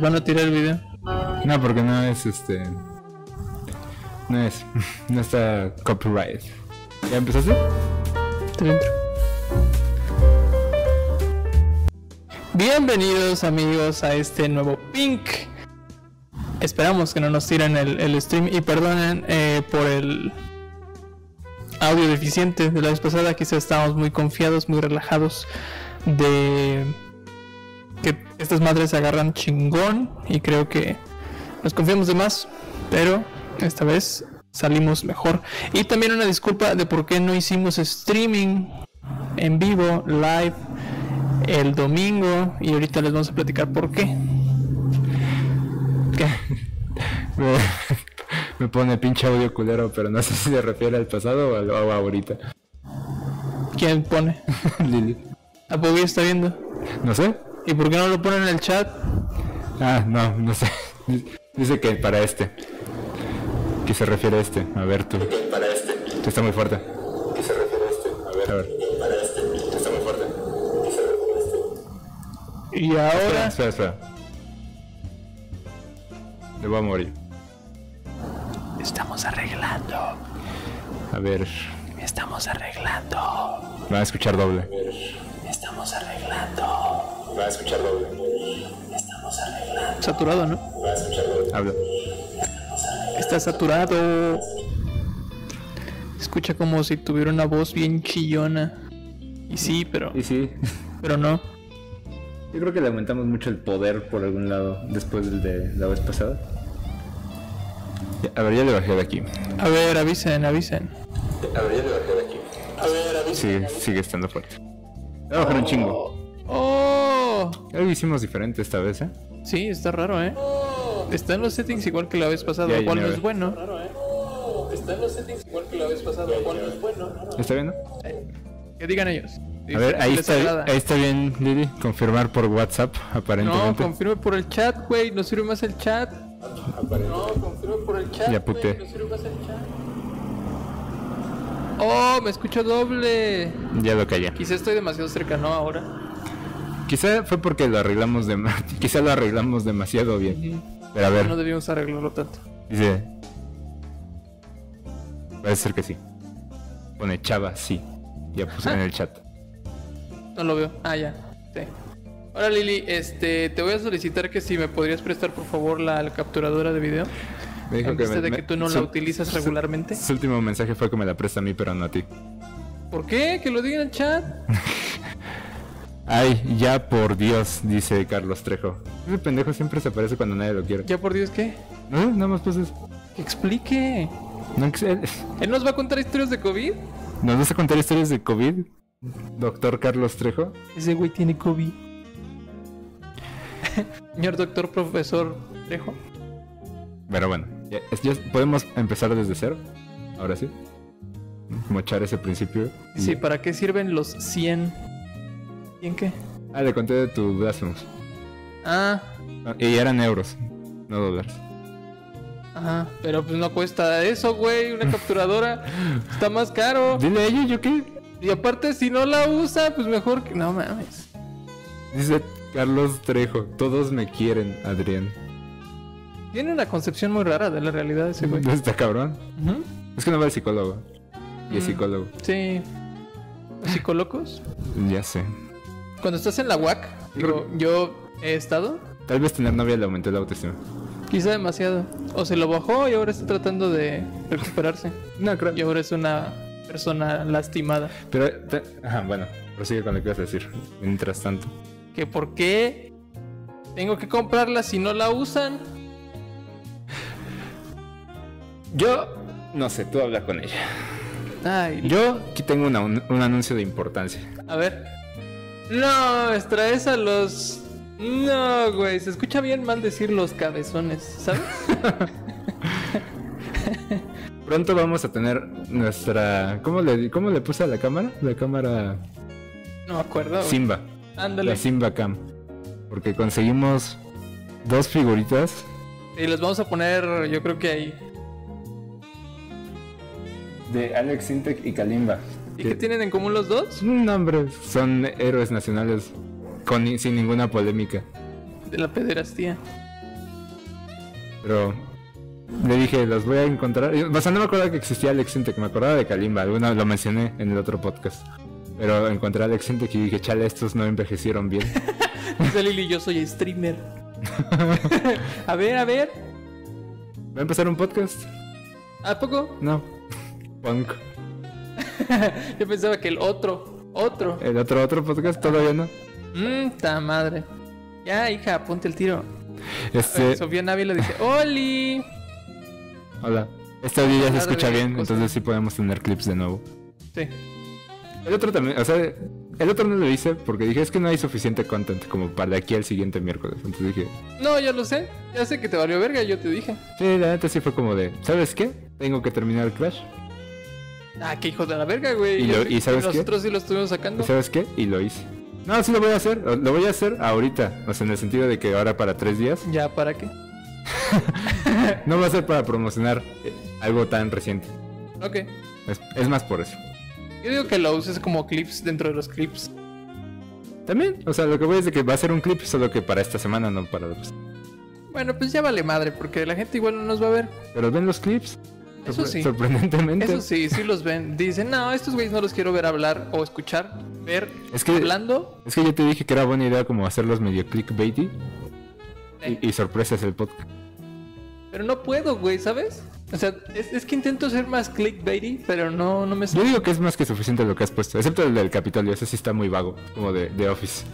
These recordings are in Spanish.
Nos van a tirar el video. No, porque no es este. No es. No está copyright. ¿Ya empezaste? Estoy dentro. Bienvenidos amigos a este nuevo Pink. Esperamos que no nos tiren el, el stream y perdonen eh, por el audio deficiente de la vez pasada. Quizá estábamos muy confiados, muy relajados de estas madres se agarran chingón y creo que nos confiamos de más, pero esta vez salimos mejor. Y también una disculpa de por qué no hicimos streaming en vivo, live, el domingo. Y ahorita les vamos a platicar por qué. ¿Qué? Me, me pone pinche audio culero, pero no sé si se refiere al pasado o, al- o ahorita. ¿Quién pone? Lili. ¿A Bobby está viendo? No sé. ¿Y por qué no lo ponen en el chat? Ah, no, no sé. Dice que para este. ¿Qué se refiere a este? A ver tú. Para este. Está muy fuerte. ¿Qué se refiere a este? A ver. A ver. Para este. Está muy fuerte. ¿Qué se refiere a este? Y ahora... Espera, espera. Le voy a morir. Estamos arreglando. A ver. Estamos arreglando. Van a escuchar doble. Estamos arreglando. Van a escuchar doble. Estamos arreglando. Saturado, ¿no? Van a escuchar doble. Habla. Está saturado. Escucha como si tuviera una voz bien chillona. Y sí, pero, Y sí. pero no. Yo creo que le aumentamos mucho el poder por algún lado después del de la vez pasada. A ver, ya le bajé de aquí. A ver, avisen, avisen. A ver, ya le bajé de aquí. A ver, avisen. Sigue, sigue estando fuerte. Le voy a bajar un chingo. ¡Oh! Algo hicimos diferente esta vez, ¿eh? Sí, está raro, ¿eh? Está en los settings igual que la vez pasada, lo cual no es bueno. Está en los settings igual que la vez pasada, lo cual no es bueno. ¿Está bien? no? Que digan ellos. A ver, ahí está, ahí está bien, Lili. Confirmar por WhatsApp, No, aparentemente. confirme por el chat, güey. No sirve más el chat. No, confirme por el chat. Ya puté. No sirve más el chat. Oh, me escucho doble. Ya lo callé. Quizá estoy demasiado cercano ahora. Quizá fue porque lo arreglamos de quizá lo arreglamos demasiado bien. Pero a ver, No debíamos arreglarlo tanto. dice. Parece ser que sí. Pone chava, sí. Ya puse en el chat. No lo veo. Ah, ya. Sí. Ahora Lili, este, te voy a solicitar que si me podrías prestar por favor la, la capturadora de video. Me dijo En vista me- de que tú no la utilizas su- regularmente. Su último mensaje fue que me la presta a mí, pero no a ti. ¿Por qué? Que lo digan en el chat. Ay, ya por Dios, dice Carlos Trejo. Ese pendejo siempre se aparece cuando nadie lo quiere. Ya por Dios, ¿qué? No, nada más pues es. Que explique. No, ¿Él nos va a contar historias de COVID? ¿Nos vas a contar historias de COVID? Doctor Carlos Trejo. Ese güey tiene COVID. Señor doctor profesor Trejo. Pero bueno, ya, podemos empezar desde cero. Ahora sí. Mochar ese principio. Sí. ¿para qué sirven los 100? ¿100 qué? Ah, le conté de tu Blasphemous. Ah, Ah, Y eran euros, no dólares. ajá. Pero pues no cuesta eso, güey. Una capturadora está más caro. Dile a ella, ¿yo qué? Y aparte, si no la usa, pues mejor que. No mames. Dice Carlos Trejo. Todos me quieren, Adrián. Tiene una concepción muy rara de la realidad ese güey. Está cabrón. Es que no va al psicólogo. Y es Mm. psicólogo. Sí. ¿Los psicólogos? Ya sé. Cuando estás en la UAC, digo, yo he estado. Tal vez tener novia le aumentó la autoestima. Quizá demasiado. O se lo bajó y ahora está tratando de recuperarse. No, creo. Y ahora es una persona lastimada. Pero, te- ajá, bueno, prosigue con lo que ibas a decir. Mientras tanto. ¿Que por qué tengo que comprarla si no la usan? Yo, no sé, tú habla con ella. Ay, Yo aquí tengo una- un, un anuncio de importancia. a ver. No, extraes a los. No, güey, se escucha bien mal decir los cabezones, ¿sabes? Pronto vamos a tener nuestra. ¿Cómo le, cómo le puse a la cámara? La cámara No me acuerdo. güey. Simba. Ándale. La Simba Cam. Porque conseguimos dos figuritas. Y los vamos a poner, yo creo que ahí. de Alex Sintek y Kalimba. ¿Y qué tienen en común los dos? No, hombre, son héroes nacionales con, sin ninguna polémica. De la pederastía. Pero le dije, los voy a encontrar. O sea, no me acordaba que existía Alex Sintek, me acordaba de Kalimba, alguna lo mencioné en el otro podcast. Pero encontré a Alex y dije, chale, estos no envejecieron bien. Dice Lili, yo soy streamer. a ver, a ver. ¿Va a empezar un podcast? ¿A poco? No. Punk. Yo pensaba que el otro, otro. ¿El otro otro podcast todavía no? Mmm, ta madre. Ya, hija, ponte el tiro. Este... Sofía Návila dice, ¡Oli! Hola. Este audio ya se escucha bien, entonces sí podemos tener clips de nuevo. Sí. El otro también, o sea, el otro no lo hice porque dije, es que no hay suficiente content como para de aquí al siguiente miércoles. Entonces dije... No, ya lo sé. Ya sé que te valió verga, yo te dije. Sí, la neta sí fue como de, ¿sabes qué? Tengo que terminar el Crash. Ah, qué hijo de la verga, güey. ¿Y, lo, ¿y sabes nosotros qué? Nosotros sí lo estuvimos sacando. ¿Y sabes qué? Y lo hice. No, sí lo voy a hacer. Lo voy a hacer ahorita. O sea, en el sentido de que ahora para tres días. ¿Ya para qué? no va a ser para promocionar eh, algo tan reciente. Ok. Es, es, más por eso. Yo digo que lo uses como clips dentro de los clips. También, o sea, lo que voy es de que va a ser un clip solo que para esta semana, no para después. Bueno, pues ya vale madre, porque la gente igual no nos va a ver. Pero ven los clips. Eso sí. Sorprendentemente. Eso sí, sí los ven. Dicen, no, estos güeyes no los quiero ver hablar o escuchar, ver es que, hablando. Es que yo te dije que era buena idea como hacerlos medio clickbaity. Y, y sorpresas el podcast. Pero no puedo, güey, ¿sabes? O sea, es, es, que intento ser más clickbaity, pero no, no me Yo digo que es más que suficiente lo que has puesto, excepto el del Capitolio, ese sí está muy vago, como de, de Office.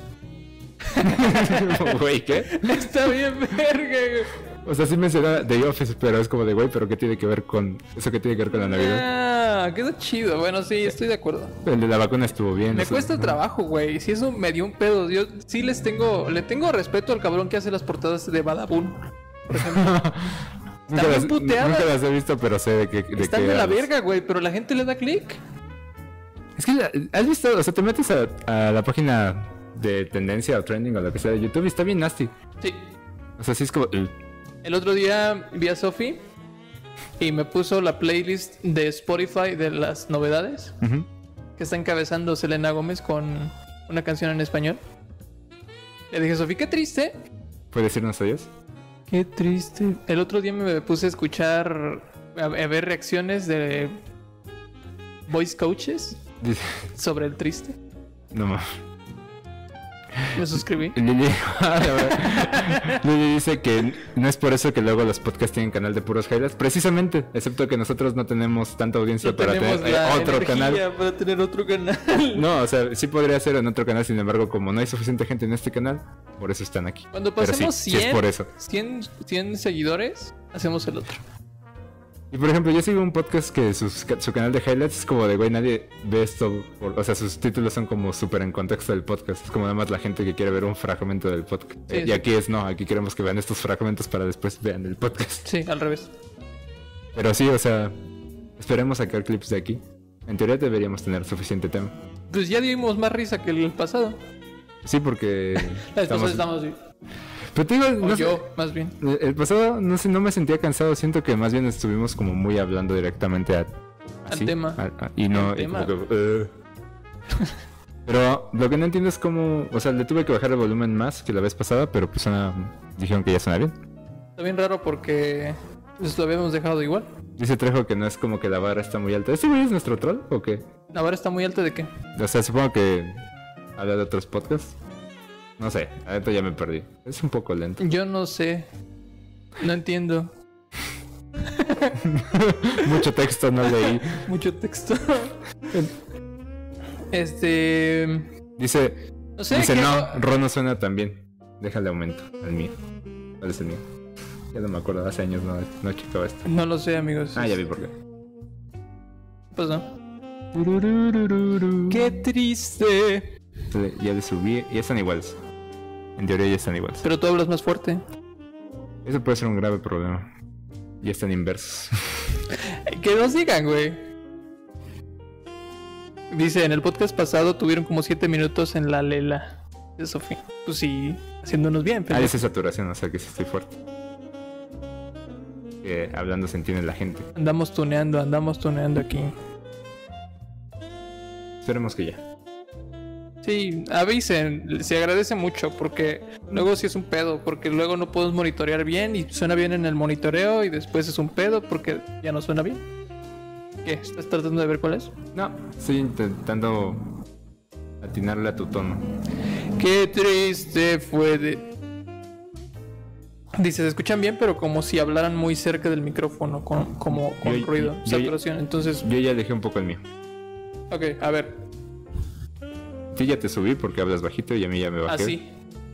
Güey, ¿qué? Está bien verga, güey. O sea, sí menciona The Office, pero es como de, güey, pero ¿qué tiene que ver con eso que tiene que ver con la Navidad? Ah, quedó chido. Bueno, sí, estoy de acuerdo. El de la vacuna estuvo bien. Me eso, cuesta trabajo, güey. Si eso me dio un pedo. Yo sí les tengo, le tengo respeto al cabrón que hace las portadas de Badabun. Por ejemplo. nunca, bien las, puteadas. nunca las he visto, pero sé de qué. De Están qué de la verga, güey, pero la gente le da clic. Es que, ¿has visto? O sea, te metes a, a la página de tendencia o trending o lo que sea de YouTube y está bien nasty. Sí. O sea, sí es como. uh, El otro día vi a Sofi y me puso la playlist de Spotify de las novedades que está encabezando Selena Gómez con una canción en español. Le dije, Sofi, qué triste. ¿Puedes decirnos adiós? Qué triste. El otro día me puse a escuchar, a, a ver reacciones de voice coaches sobre el triste. No mames. Me suscribí. Lili, Lili dice que no es por eso que luego los podcasts tienen canal de puros highlights. Precisamente, excepto que nosotros no tenemos tanta audiencia No para tener eh, otro canal. para tener otro canal. No, o sea, sí podría ser en otro canal, sin embargo, como no hay suficiente gente en este canal, por eso están aquí. Cuando Pero sí, pasemos sí 100, es por eso. 100, 100 seguidores, hacemos el otro. Y por ejemplo, yo sigo un podcast que sus- su canal de highlights es como de, güey, nadie ve esto. por- o sea, sus títulos son como súper en contexto del podcast. Es como nada más la gente que quiere ver un fragmento del podcast. Sí, Eh, y aquí es, no, aquí queremos que vean estos fragmentos para después vean el podcast. Sí, al revés. Pero sí, o sea, esperemos sacar clips de aquí. En teoría deberíamos tener suficiente tema. Pues ya dimos más risa que el pasado. Sí, porque... Estamos así. Pero te digo, O no sé, yo, más bien. el pasado no sé, no me sentía cansado. Siento que más bien estuvimos como muy hablando directamente a, así, tema. a- a- y no... Al y como tema. que, "Eh". pero lo que no entiendo es cómo... O sea, le tuve que bajar el volumen más que la vez pasada, pero pues dijeron que ya suena bien. Está bien raro porque pues, lo habíamos dejado igual. Dice Trejo que no es como que la barra está muy alta. ¿Este güey es nuestro troll o qué? La vara está muy alta de qué? O sea, supongo que habla de otros podcasts. No sé, ahorita ya me perdí. Es un poco lento. Yo no sé. No entiendo. Mucho texto no leí. Mucho texto. este. Dice, No sé. dice ¿qué no, hago? Ron no suena tan bien. Déjale aumento al mío. ¿Cuál es el mío? Ya no me acuerdo, hace años no, no checaba esto. No lo sé, amigos. Ah, ya vi por qué. Pues no. Qué triste. Ya le subí, ya están iguales. En teoría ya están iguales. Pero tú hablas más fuerte. Eso puede ser un grave problema. Ya están inversos. Que nos digan, güey. Dice, en el podcast pasado tuvieron como 7 minutos en la lela de Sofía. Pues sí, haciéndonos bien, Ah, pero... dice saturación, o sea que sí estoy fuerte. que hablando se entiende la gente. Andamos tuneando, andamos tuneando aquí. Esperemos que ya. Sí, avisen, se agradece mucho porque luego sí es un pedo, porque luego no podemos monitorear bien y suena bien en el monitoreo y después es un pedo porque ya no suena bien. ¿Qué? ¿Estás tratando de ver cuál es? No, estoy intentando atinarle a tu tono. Qué triste fue de... Dice, se escuchan bien, pero como si hablaran muy cerca del micrófono, con, como con Yo- ruido, yo- saturación. Entonces, Yo ya dejé un poco el mío. ok, a ver, Sí, ya te subí porque hablas bajito y a mí ya me bajé. así.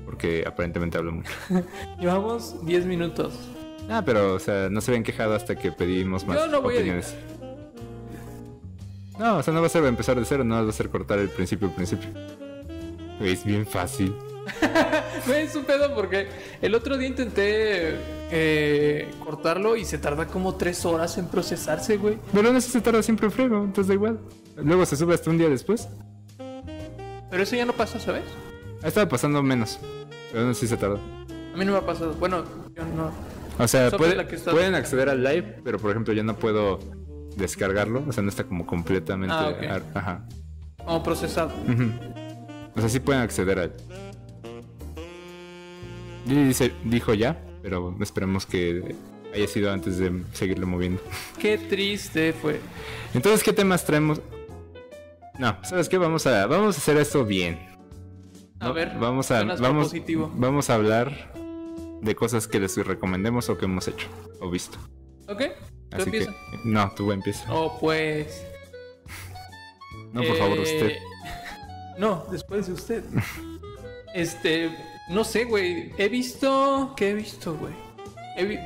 Porque aparentemente hablo mucho. Llevamos 10 minutos. Ah, pero, o sea, no se habían quejado hasta que pedimos más Yo no voy a opiniones. No, o sea, no va a ser empezar de cero, no va a ser cortar el principio al principio. Es bien fácil. Güey, es un pedo porque el otro día intenté eh, cortarlo y se tarda como 3 horas en procesarse, güey. Pero eso se tarda siempre en friego, entonces da igual. Luego se sube hasta un día después. Pero eso ya no pasa, ¿sabes? Ha estado pasando menos. Pero no sé si se tarda. A mí no me ha pasado. Bueno, yo no. O sea, puede- pueden acceder al live, pero por ejemplo yo no puedo descargarlo. O sea, no está como completamente... Ah, ok. ar- Ajá. Como procesado. Ujú. O sea, sí pueden acceder al... Dice, dijo ya, pero esperemos que haya sido antes de seguirlo moviendo. Qué triste fue. Entonces, ¿qué temas traemos? No, ¿sabes qué? Vamos a, vamos a hacer esto bien. A ver, vamos a, vamos, vamos a hablar de cosas que les recomendemos o que hemos hecho o visto. ¿Ok? ¿Tú Así que, no, tú empieza. Oh, pues. No, por favor, eh, usted. No, después de usted. Este. No sé, güey. He visto. ¿Qué he visto, güey? He vi-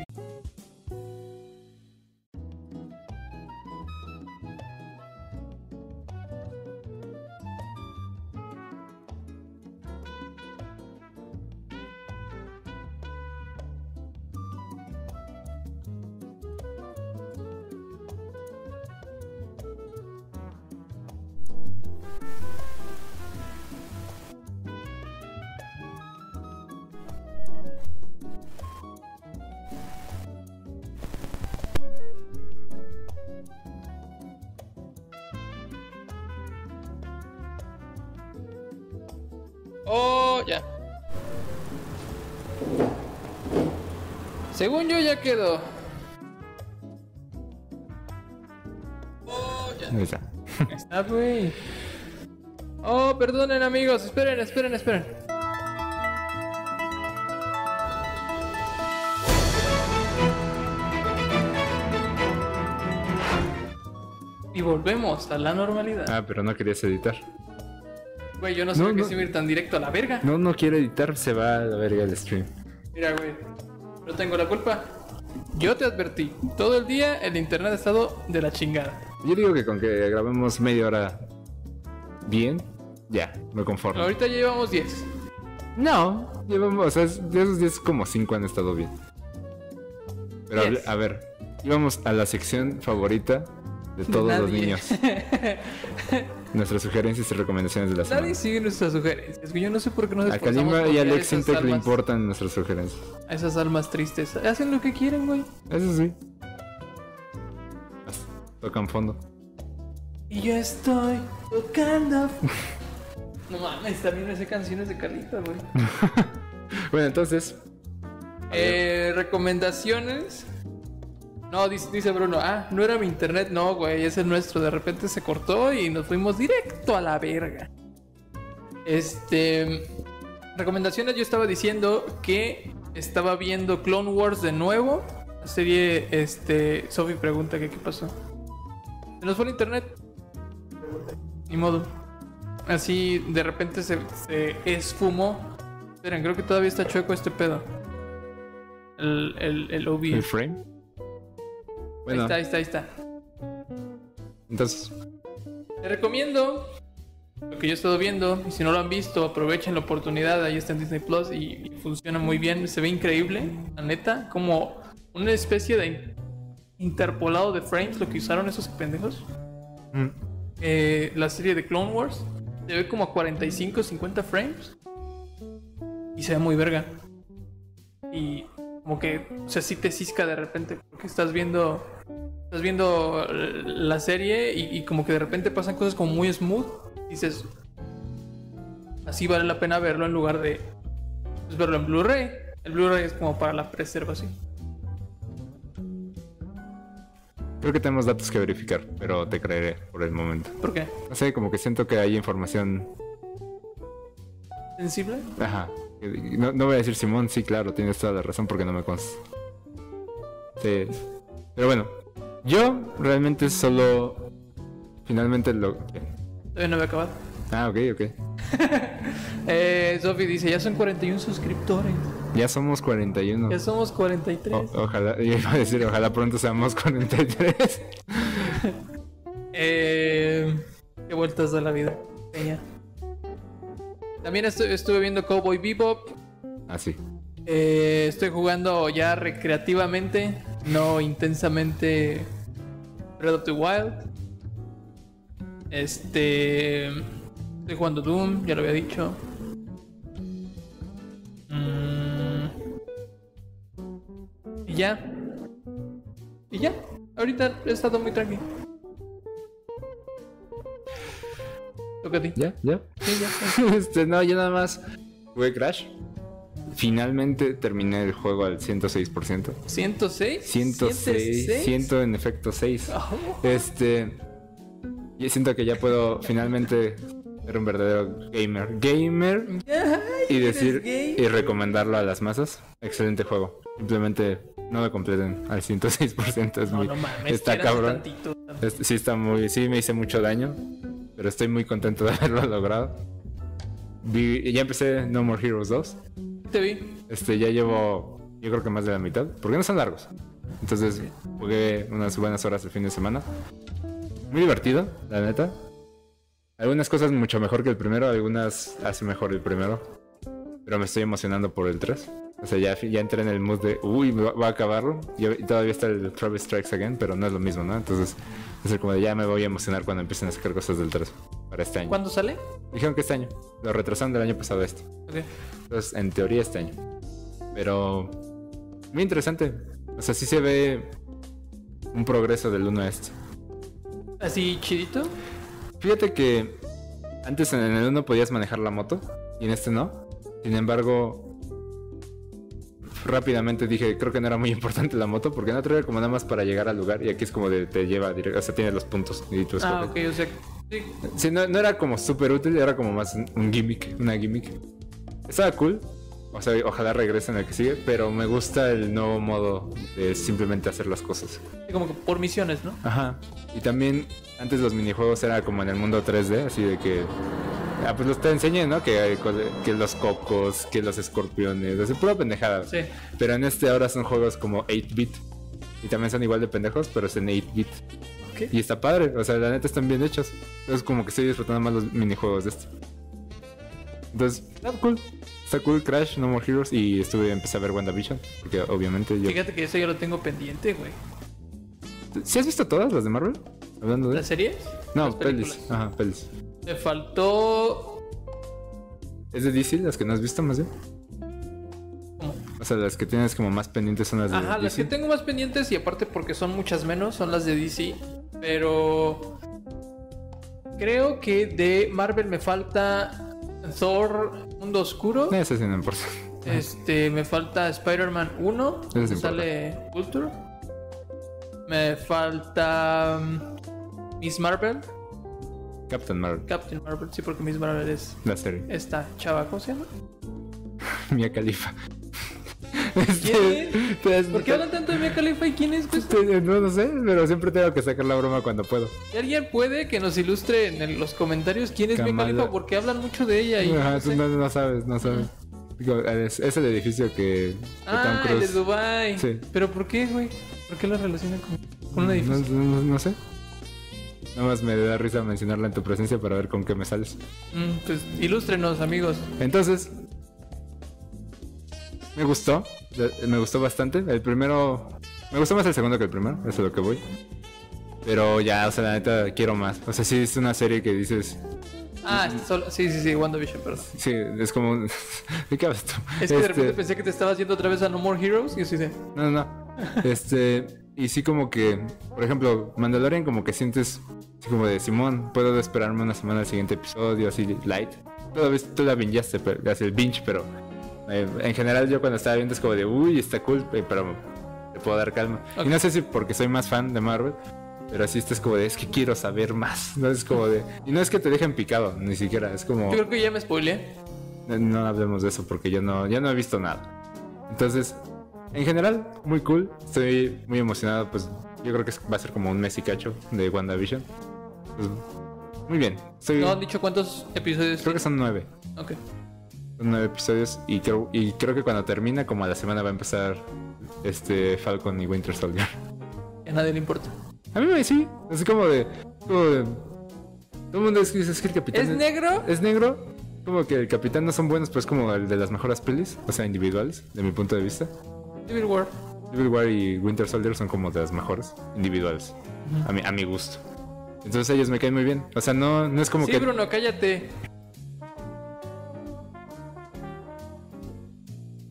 Según yo ya quedó. Oh, ya. Ahí está. Está, güey. Oh, perdonen amigos, esperen, esperen, esperen. Y volvemos a la normalidad. Ah, pero no querías editar. Güey, yo no No, que no. iba a ir tan directo a la verga. No, no quiero editar, se va a la verga el stream. Mira, güey, no tengo la culpa. Yo te advertí, todo el día el internet ha estado de la chingada. Yo digo que con que grabemos media hora bien, ya, me conformo. Ahorita ya llevamos 10. No, llevamos, o sea, de esos 10 como 5 han estado bien. Pero Yes. a ver, íbamos a la sección favorita de todos los niños. Nuestras sugerencias y recomendaciones de la Nadie semana. sigue nuestras sugerencias. Yo no sé por qué nos A esforzamos Kalima y a Alex Intec le importan nuestras sugerencias. a esas almas tristes. Hacen lo que quieren, güey. Eso sí. Tocan fondo. Y yo estoy tocando. no mames, también esa canción es de Carlita, güey. Bueno, entonces, Eh, recomendaciones. No, dice, Bruno, ah, no era mi internet, no, güey, es el nuestro. De repente se cortó y nos fuimos directo a la verga. Este. Recomendaciones, yo estaba diciendo que estaba viendo Clone Wars de nuevo. La serie, este. Sophie pregunta que qué pasó. Se nos fue el internet. Ni modo. Así de repente se, se esfumó. Esperen, creo que todavía está chueco este pedo. El, el, el el frame. Ahí está, ahí está, ahí está. entonces, Te recomiendo lo que yo he estado viendo. Y si no lo han visto, aprovechen la oportunidad. Ahí está en Disney Plus y, y funciona muy bien. Se ve increíble, la neta. Como una especie de in- interpolado de frames, lo que usaron esos pendejos. mm, Eh, la serie de Clone Wars se ve como a 45, 50 frames. Y se ve muy verga. Y como que, o sea, sí te cisca de repente, porque estás viendo, estás viendo la serie y, y como que de repente pasan cosas como muy smooth. Dices, así vale la pena verlo en lugar de pues, verlo en Blu-ray. El Blu-ray es como para la preservación. Creo que tenemos datos que verificar, pero te creeré por el momento. ¿Por qué? No sé, como que siento que hay información. ¿Sensible? Ajá. No, no voy a decir Simón, sí, claro, tienes toda la razón porque no me consta. Sí. Pero bueno, yo realmente solo. Finalmente lo. Todavía no había acabado. Ah, ok, ok. eh, Sofi dice: Ya son 41 suscriptores. Ya somos 41. Ya somos 43. O- ojalá, yo iba a decir, ojalá pronto seamos 43. Eh, qué vueltas da la vida. Peña. También estu- estuve viendo Cowboy Bebop. Así. Eh, estoy jugando ya recreativamente, no intensamente Breath of the Wild. Este. Estoy jugando Doom, ya lo había dicho. Mm, y ya. Y ya. Ahorita he estado muy tranquilo. Toca a ti. ¿Ya? ¿Ya? Sí, ya. este, no, yo nada más jugué Crash. Finalmente terminé el juego al 106%. ¿106? 106. 100 en efecto 6. Oh. Este. Y siento que ya puedo finalmente ser un verdadero gamer. Gamer y decir gay. y recomendarlo a las masas. Excelente juego. Simplemente no lo completen al 106%. Es No, muy, no mames. está cabrón. tantito. Este, sí está muy, sí me hice mucho daño, pero estoy muy contento de haberlo logrado. Vi- ya empecé No More Heroes 2. Te vi. Este, ya llevo, yo creo que más de la mitad, porque no son largos. Entonces jugué unas buenas horas el fin de semana. Muy divertido, la neta. Algunas cosas mucho mejor que el primero, algunas hace mejor el primero. Pero me estoy emocionando por el 3. O sea, ya, ya entré en el mood de, uy, va, va a acabarlo. Y y todavía está el Travis Strikes Again, pero no es lo mismo, ¿no? Entonces, es el como de, ya me voy a emocionar cuando empiecen a sacar cosas del 3 para este año. ¿Cuándo sale? Dijeron que este año. Lo retrasaron del año pasado a este. Ok. Entonces, en teoría este año. Pero muy interesante. O sea, sí se ve un progreso del 1 a este. ¿Así chidito? Fíjate que antes en el 1 podías manejar la moto y en este no. Sin embargo, rápidamente dije, creo que no era muy importante la moto porque en otro era como nada más para llegar al lugar y aquí es como de te lleva directo, o sea, tienes los puntos y tú Ah, ok, o sea. Sí. Sí, no, no era como súper útil, era como más un, gimmick, una gimmick. Estaba cool. O sea, ojalá regrese en el que sigue, pero me gusta el nuevo modo de simplemente hacer las cosas. Sí, Como que por misiones, ¿no? Ajá. Y también antes los minijuegos era como en el mundo 3D, así de que... Ah, pues los te enseñé, ¿no? Que, los cocos, que los escorpiones, es pura pendejada. Sí. Pero en este ahora son juegos como 8-bit. Y también son igual de pendejos, pero es en 8-bit. Ok. Y está padre, o sea, la neta están bien hechos. Entonces como que estoy disfrutando más los minijuegos de este. Entonces, está cool. Está cool Crash, No More Heroes y estuve empecé a ver WandaVision, porque obviamente yo Fíjate que eso ya lo tengo pendiente, güey. ¿Sí has visto todas las de Marvel? Hablando de ¿Las series? No, pelis. Ajá, pelis. Me faltó. ¿Es de DC las que no has visto más bien? ¿Cómo? O sea, las que tienes como más pendientes son las de Ajá, las DC. que tengo más pendientes y aparte porque son muchas menos, son las de DC. Pero. Creo que de Marvel me falta Thor Mundo Oscuro. Ese sí no importa. Este, me falta Spider-Man 1, Eso sí donde importa. sale Vulture. Me falta um, Miss Marvel, Captain Marvel, Captain Marvel, sí, porque Miss Marvel es la serie. esta chava, ¿cómo se llama? Mia Khalifa. ¿Quién Pues, ¿Por qué hablan tanto de Mia Khalifa y quién es? güey? este, No lo sé, pero siempre tengo que sacar la broma cuando puedo. Si alguien puede que nos ilustre en los comentarios quién es Mia Kamala. Khalifa, porque hablan mucho de ella y Ajá, no sé. no, no sabes, no sabes. Digo, es, es el edificio que, que Ah, Tom el de. Dubai. Sí. ¿Pero por qué, güey? ¿Por qué la relacionan con, con un no, edificio? no- no sé. Nada más me da risa mencionarla en tu presencia para ver con qué me sales. Mm, pues ilústrenos, amigos. Entonces, me gustó, me gustó bastante. El primero, me gustó más el segundo que el primero, eso es lo que voy. Pero ya, o sea, la neta, quiero más. O sea, sí es una serie que dices, Ah, solo- sí, sí, sí, WandaVision, perdón. Sí, es como... un- ¿De qué hablas tú? Es que de Este, repente pensé que te estabas yendo otra vez a No More Heroes y así de. No, no, no. Este, y sí como que, por ejemplo, Mandalorian como que sientes así como de Simón, puedo esperarme una semana al siguiente episodio, así light. Todavía tú la bingeaste, pero, haces el binge, pero eh, en general yo cuando estaba viendo es como de, uy, está cool, eh, pero te puedo dar calma. Ok. Y no sé si porque soy más fan de Marvel, pero así estás como de, es que quiero saber más. No es como de, y no es que te dejen picado, ni siquiera, es como... Yo creo que ya me spoileé. No, no hablemos de eso porque yo no, ya no he visto nada. Entonces, en general, muy cool. Estoy muy emocionado. Pues yo creo que va a ser como un mes y cacho de WandaVision. Pues, muy bien. Estoy, ¿No han dicho cuántos episodios? creo que son nueve. Ok. Son nueve episodios y creo, y creo que cuando termina, como a la semana, va a empezar este Falcon y Winter Soldier. A nadie le importa. A mí me sí. Es como de. Como de todo el mundo es, es que el capitán. ¿Es negro? Es negro. Como que el capitán no son buenos, pero es como el de las mejores pelis, o sea, individuales, de mi punto de vista. Civil War. Civil War y Winter Soldier son como de las mejores individuales, a, mi, a mi gusto. Entonces ellos me caen muy bien. O sea, no, no es como Sí, que... Bruno, cállate.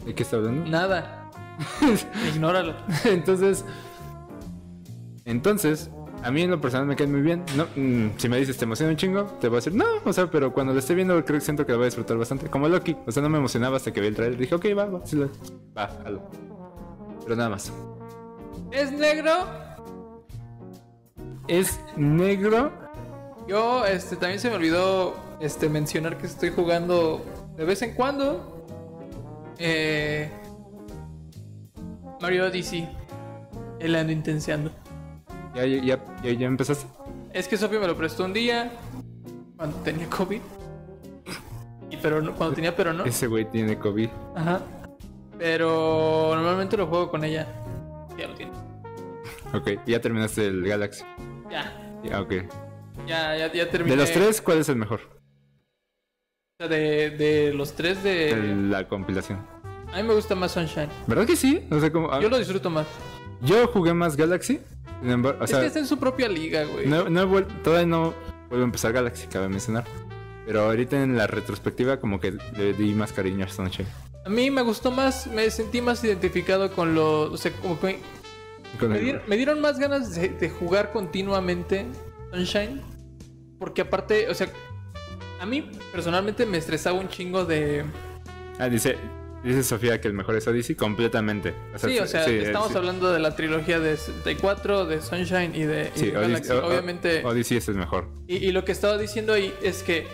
¿De qué está hablando? Nada. Ignóralo. entonces... Entonces, a mí en lo personal me caen muy bien. No, mm, si me dices te emociona un chingo, te voy a decir no. O sea, pero cuando lo esté viendo creo que siento que lo voy a disfrutar bastante. Como Loki. O sea, no me emocionaba hasta que vi el trailer. Dije, ok, va, va, sí va, jalo. Pero nada más. ¿Es negro? Es negro. Yo, este, también se me olvidó, este, mencionar que estoy jugando de vez en cuando. Eh, Mario Odyssey. El ando intenseando. Ya, ya, ya, ya, ya empezaste. Es que Sofía me lo prestó un día cuando tenía COVID. Y pero no- cuando tenía pero no. Ese güey tiene COVID. Ajá. Pero normalmente lo juego con ella. Ya lo tiene. Ok, ya terminaste el Galaxy. Ya. Ya, ok. Ya, ya, ya terminé. De los tres, ¿cuál es el mejor? O sea, De, de los tres de. El- la compilación. A mí me gusta más Sunshine. ¿Verdad que sí? O sea, como, a- Yo lo disfruto más. yo jugué más Galaxy. Sin embargo, o es sea, que está en su propia liga, güey. no, no he vuel- todavía no vuelvo a empezar Galaxy, cabe mencionar. Pero ahorita en la retrospectiva, como que le di más cariño a Sunshine. A mí me gustó más, me sentí más identificado con los. O sea, como que Con me, dieron, me dieron más ganas de, de jugar continuamente Sunshine. Porque aparte, o sea, a mí personalmente me estresaba un chingo de. Ah, dice, dice Sofía que el mejor es Odyssey completamente. Sí, o sea, estamos sí. hablando de la trilogía de 64, de Sunshine y de, y Sí, de Galaxy. Odyssey, o- Obviamente. Odyssey es el mejor. Y, y lo que estaba diciendo ahí es que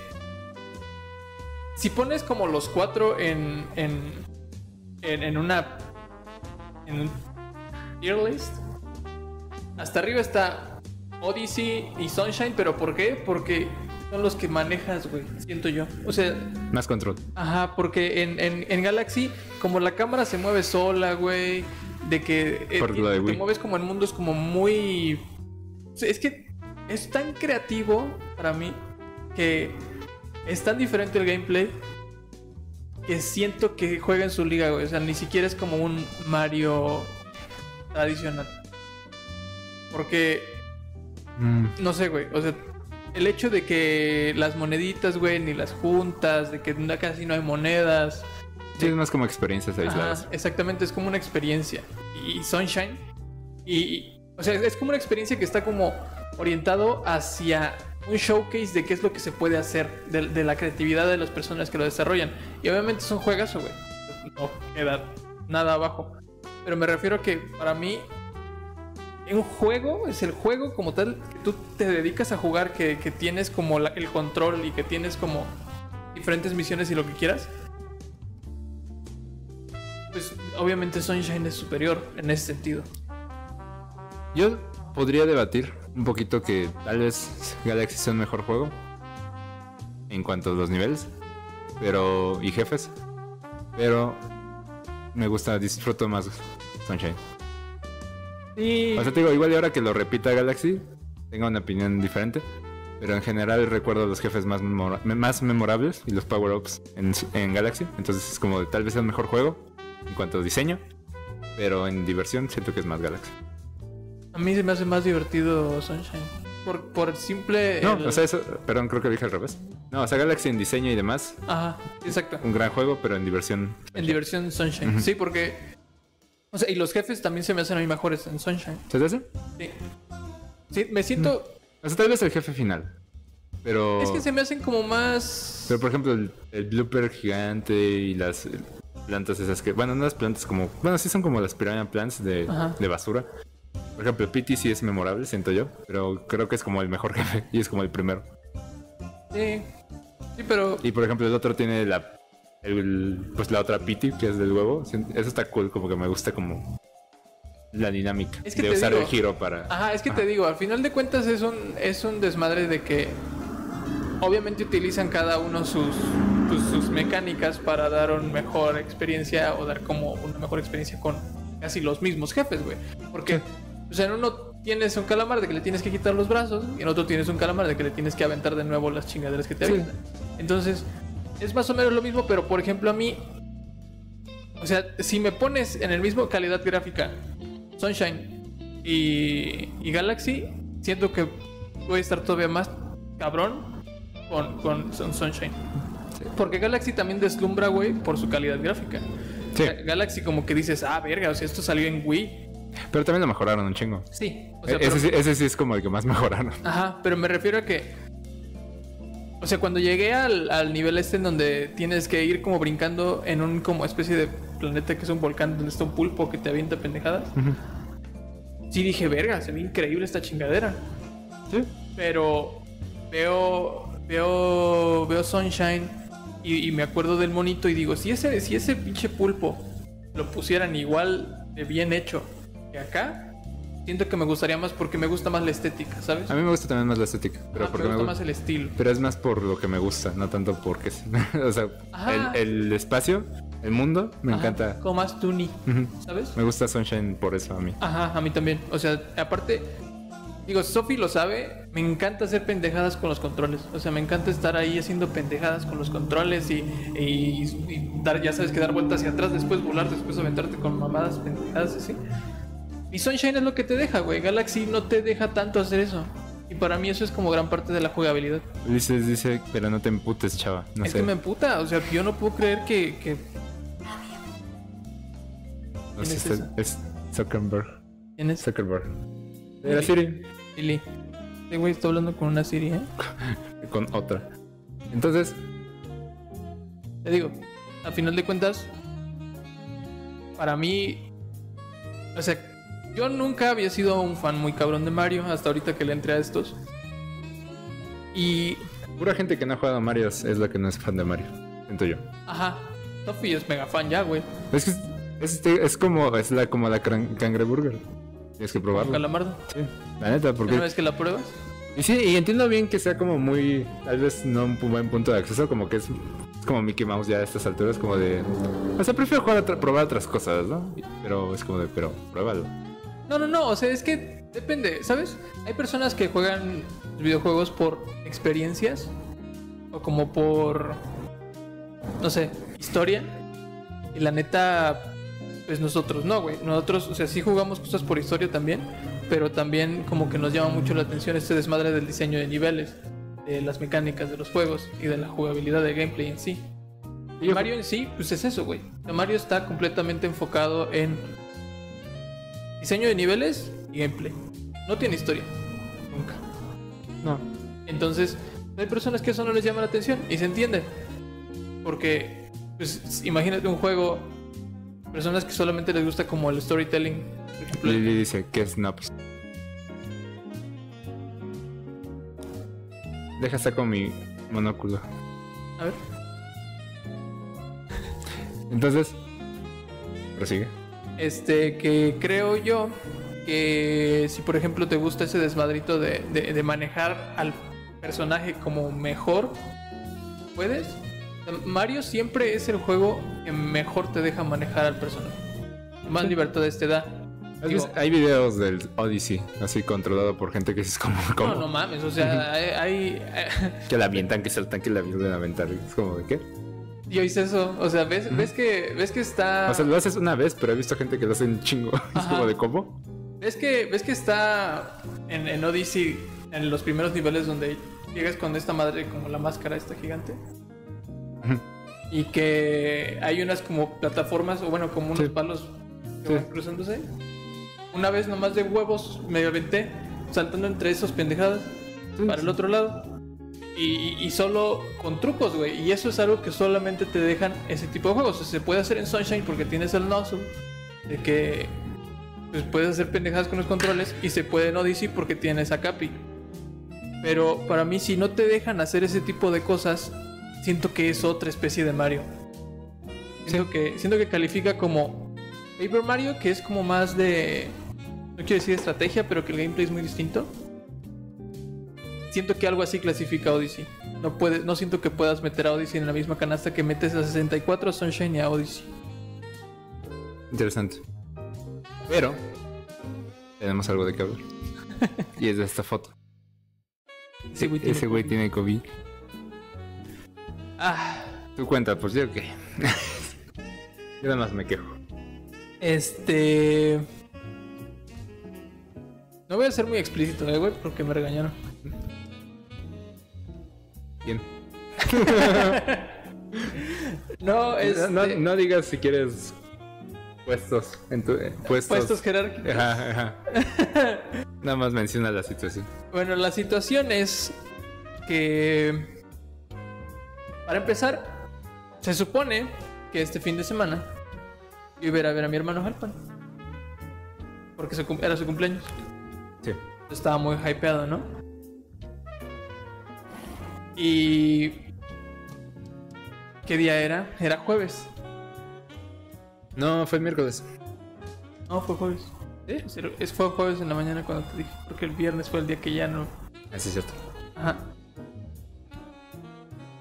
si pones como los cuatro en, en, en, en una en un tier list, hasta arriba está Odyssey y Sunshine, pero ¿por qué? Porque son los que manejas, güey, siento yo. O sea, Más control. Ajá, porque en, en, en Galaxy, como la cámara se mueve sola, güey, de que eh, Por de te Wii. mueves como en mundos como muy... o sea, es que es tan creativo para mí que es tan diferente el gameplay que siento que juega en su liga, güey. O sea, ni siquiera es como un Mario tradicional. Porque Mm, no sé, güey. O sea, el hecho de que las moneditas, güey, ni las juntas, de que casi no hay monedas. Sí, es más como experiencias aisladas. Ajá, exactamente, es como una experiencia. Y Sunshine. Y- o sea, es como una experiencia que está como orientado hacia un showcase de qué es lo que se puede hacer, de, de la creatividad de las personas que lo desarrollan. Y obviamente es un juegazo, güey. No queda nada abajo. Pero me refiero a que para mí un juego es el juego como tal que tú te dedicas a jugar, que, que tienes como la- el control y que tienes como diferentes misiones y lo que quieras. Pues obviamente Sunshine es superior en ese sentido. Yo podría debatir un poquito que tal vez Galaxy sea un mejor juego en cuanto a los niveles pero y jefes, pero me gusta, disfruto más Sunshine. O sea, te digo, igual y ahora que lo repita Galaxy, tengo una opinión diferente, pero en general recuerdo los jefes más, memora- más memorables y los power-ups en, en Galaxy, entonces es como de, tal vez el mejor juego en cuanto a diseño, pero en diversión siento que es más Galaxy. A mí se me hace más divertido Sunshine. Por, por simple... No, el- o sea, eso, perdón, creo que dije al revés. No, o sea, Galaxy en diseño y demás. Ajá, exacto. Un gran juego, pero en diversión. En diversión Sunshine. Sí, porque. O sea, y los jefes también se me hacen a mí mejores en Sunshine. ¿Se te hace? Sí. Sí, me siento. O sea, tal vez el jefe final. Pero. Es que se me hacen como más. Pero por ejemplo, el, el blooper gigante y las plantas esas que. Bueno, no las plantas como. Bueno, sí son como las piranha plants de, de basura. Por ejemplo, Pity sí es memorable, siento yo. Pero creo que es como el mejor jefe y es como el primero. Sí. Sí, pero. Y por ejemplo, el otro tiene la. el- pues la otra Pity, que es del huevo. Eso está cool, como que me gusta como. La dinámica Es que de usar digo- el giro para. Ajá, es que te digo, al final de cuentas es un, es un desmadre de que obviamente utilizan cada uno sus, pues, sus mecánicas para dar una mejor experiencia o dar como una mejor experiencia con casi los mismos jefes, güey. Porque, o sea, en uno tienes un calamar de que le tienes que quitar los brazos y en otro tienes un calamar de que le tienes que aventar de nuevo las chingaderas que te Sí. avientan. Entonces, es más o menos lo mismo, pero por ejemplo a mí, o sea, si me pones en el mismo calidad gráfica Sunshine y, y Galaxy, siento que voy a estar todavía más cabrón con, con Sun- Sunshine. Porque Galaxy también deslumbra, güey, por su calidad gráfica. Sí. Galaxy como que dices, ah, verga, o sea, esto salió en Wii. Pero también lo mejoraron un chingo. Sí. O sea, E- pero- ese, sí, ese sí es como el que más mejoraron. Ajá, pero me refiero a que. O sea, cuando llegué al, al nivel este en donde tienes que ir como brincando en un como especie de planeta que es un volcán donde está un pulpo que te avienta pendejadas. Sí dije, verga, se ve increíble esta chingadera. Sí. Pero veo. Veo. Veo Sunshine. Y, y me acuerdo del monito y digo, si ese, si ese pinche pulpo lo pusieran igual de bien hecho que acá. Siento que me gustaría más porque me gusta más la estética, ¿sabes? A mí me gusta también más la estética. Pero, Ah, porque me me gusta gu- más el estilo. pero es más por lo que me gusta, no tanto porque... o sea, el, el espacio, el mundo, me Ajá, encanta. Como más Tuni. ¿sabes? Me gusta Sunshine por eso a mí. Ajá, a mí también. O sea, aparte, digo, Sophie lo sabe, me encanta hacer pendejadas con los controles. O sea, me encanta estar ahí haciendo pendejadas con los controles y, y- y dar, ya sabes, que dar vueltas hacia atrás, después volar, después aventarte con mamadas, pendejadas así. Y Sunshine es lo que te deja, güey. Galaxy no te deja tanto hacer eso. Y para mí eso es como gran parte de la jugabilidad. Dices, dice, pero no te emputes, chava. No es sé. que me emputa, o sea, yo no puedo creer que... que... No sé, ¿Quién es es, es Zuckerberg. ¿Quién es? Zuckerberg. De la Siri. Lili. Este güey está hablando con una Siri, ¿eh? Con otra. Entonces, Te digo, a final de cuentas, para mí, o sea, yo nunca había sido un fan muy cabrón de Mario hasta ahorita que le entré a estos. Y, pura gente que no ha jugado a Mario es la que no es fan de Mario. Siento yo. ajá, Sophie es mega fan ya, güey. Es que es, es, es como, es la, como la cangreburger. Tienes que probarlo. Calamardo. Sí, la neta, porque... ¿Una vez que la pruebas? Y sí, y entiendo bien que sea como muy, tal vez no un buen punto de acceso, como que es, es como Mickey Mouse ya a estas alturas, como de... O sea, prefiero jugar a probar otras cosas, ¿no? Pero es como de, pero pruébalo. No, no, no, o sea, es que depende, ¿sabes? Hay personas que juegan videojuegos por experiencias o como por, no sé, historia. Y la neta, pues nosotros no, güey. Nosotros, o sea, sí jugamos cosas por historia también, pero también como que nos llama mucho la atención este desmadre del diseño de niveles, de las mecánicas de los juegos y de la jugabilidad de gameplay en sí. Y Mario en sí, pues es eso, güey. Mario está completamente enfocado en diseño de niveles y gameplay. No tiene historia. Nunca. No. Entonces, hay personas que eso no les llama la atención y se entiende. Porque, pues, imagínate un juego, personas que solamente les gusta como el storytelling. Por ejemplo, Lili dice que es Snaps. Deja saco mi monóculo. a ver, Entonces, prosigue. Este, que creo yo que si por ejemplo te gusta ese desmadrito de, de- de manejar al personaje como mejor, puedes. Mario siempre es el juego que mejor te deja manejar al personaje. Más libertades te da. ¿Has Digo, visto- Hay videos del Odyssey, así controlado por gente que es como, como no, no mames, o sea, hay, hay- que la avientan, que saltan, que la vuelven a aventar. Es como de qué. Yo hice eso, o sea, ves, ves que ves que está O sea, lo haces una vez, pero he visto gente que lo hace un chingo. Es como de cómo. ves que ves que está en, en Odyssey en los primeros niveles donde llegas con esta madre como la máscara esta gigante. Y que hay unas como plataformas, o bueno, como unos Sí. palos que Sí. van cruzándose. Una vez nomás de huevos me aventé saltando entre esos pendejadas para el otro lado. Y, y solo con trucos, güey. Y eso es algo que solamente te dejan ese tipo de juegos. O sea, se puede hacer en Sunshine porque tienes el nozzle. De que pues, puedes hacer pendejadas con los controles. Y se puede en Odyssey porque tienes a Capi. Pero para mí, si no te dejan hacer ese tipo de cosas, siento que es otra especie de Mario. Siento, que, siento que califica como Paper Mario, que es como más de. No quiero decir estrategia, pero que el gameplay es muy distinto. Siento que algo así clasifica a Odyssey. No, puede, no siento que puedas meter a Odyssey en la misma canasta que metes a 64, a Sunshine y a Odyssey. Interesante. Pero tenemos algo de que hablar. y es de esta foto. Ese güey tiene Ese güey COVID. tiene COVID. Ah, Tu cuenta, pues yo qué. yo nada más me quejo. este. No voy a ser muy explícito, eh, güey, porque me regañaron. Bien. No, es. No, no- no digas si quieres puestos en tu eh, puestos. puestos jerárquicos. Ajá, ajá. Nada más menciona la situación. Bueno, la situación es que. Para empezar, se supone que este fin de semana yo iba a ir a ver a mi hermano Halpan. Porque era su cumpleaños. Sí. Estaba muy hypeado, ¿no? Y. ¿Qué día era? Era jueves. No, fue el miércoles. No, fue jueves. ¿Sí? Es, fue jueves en la mañana cuando te dije. Porque el viernes fue el día que ya no. Así es cierto. Ajá.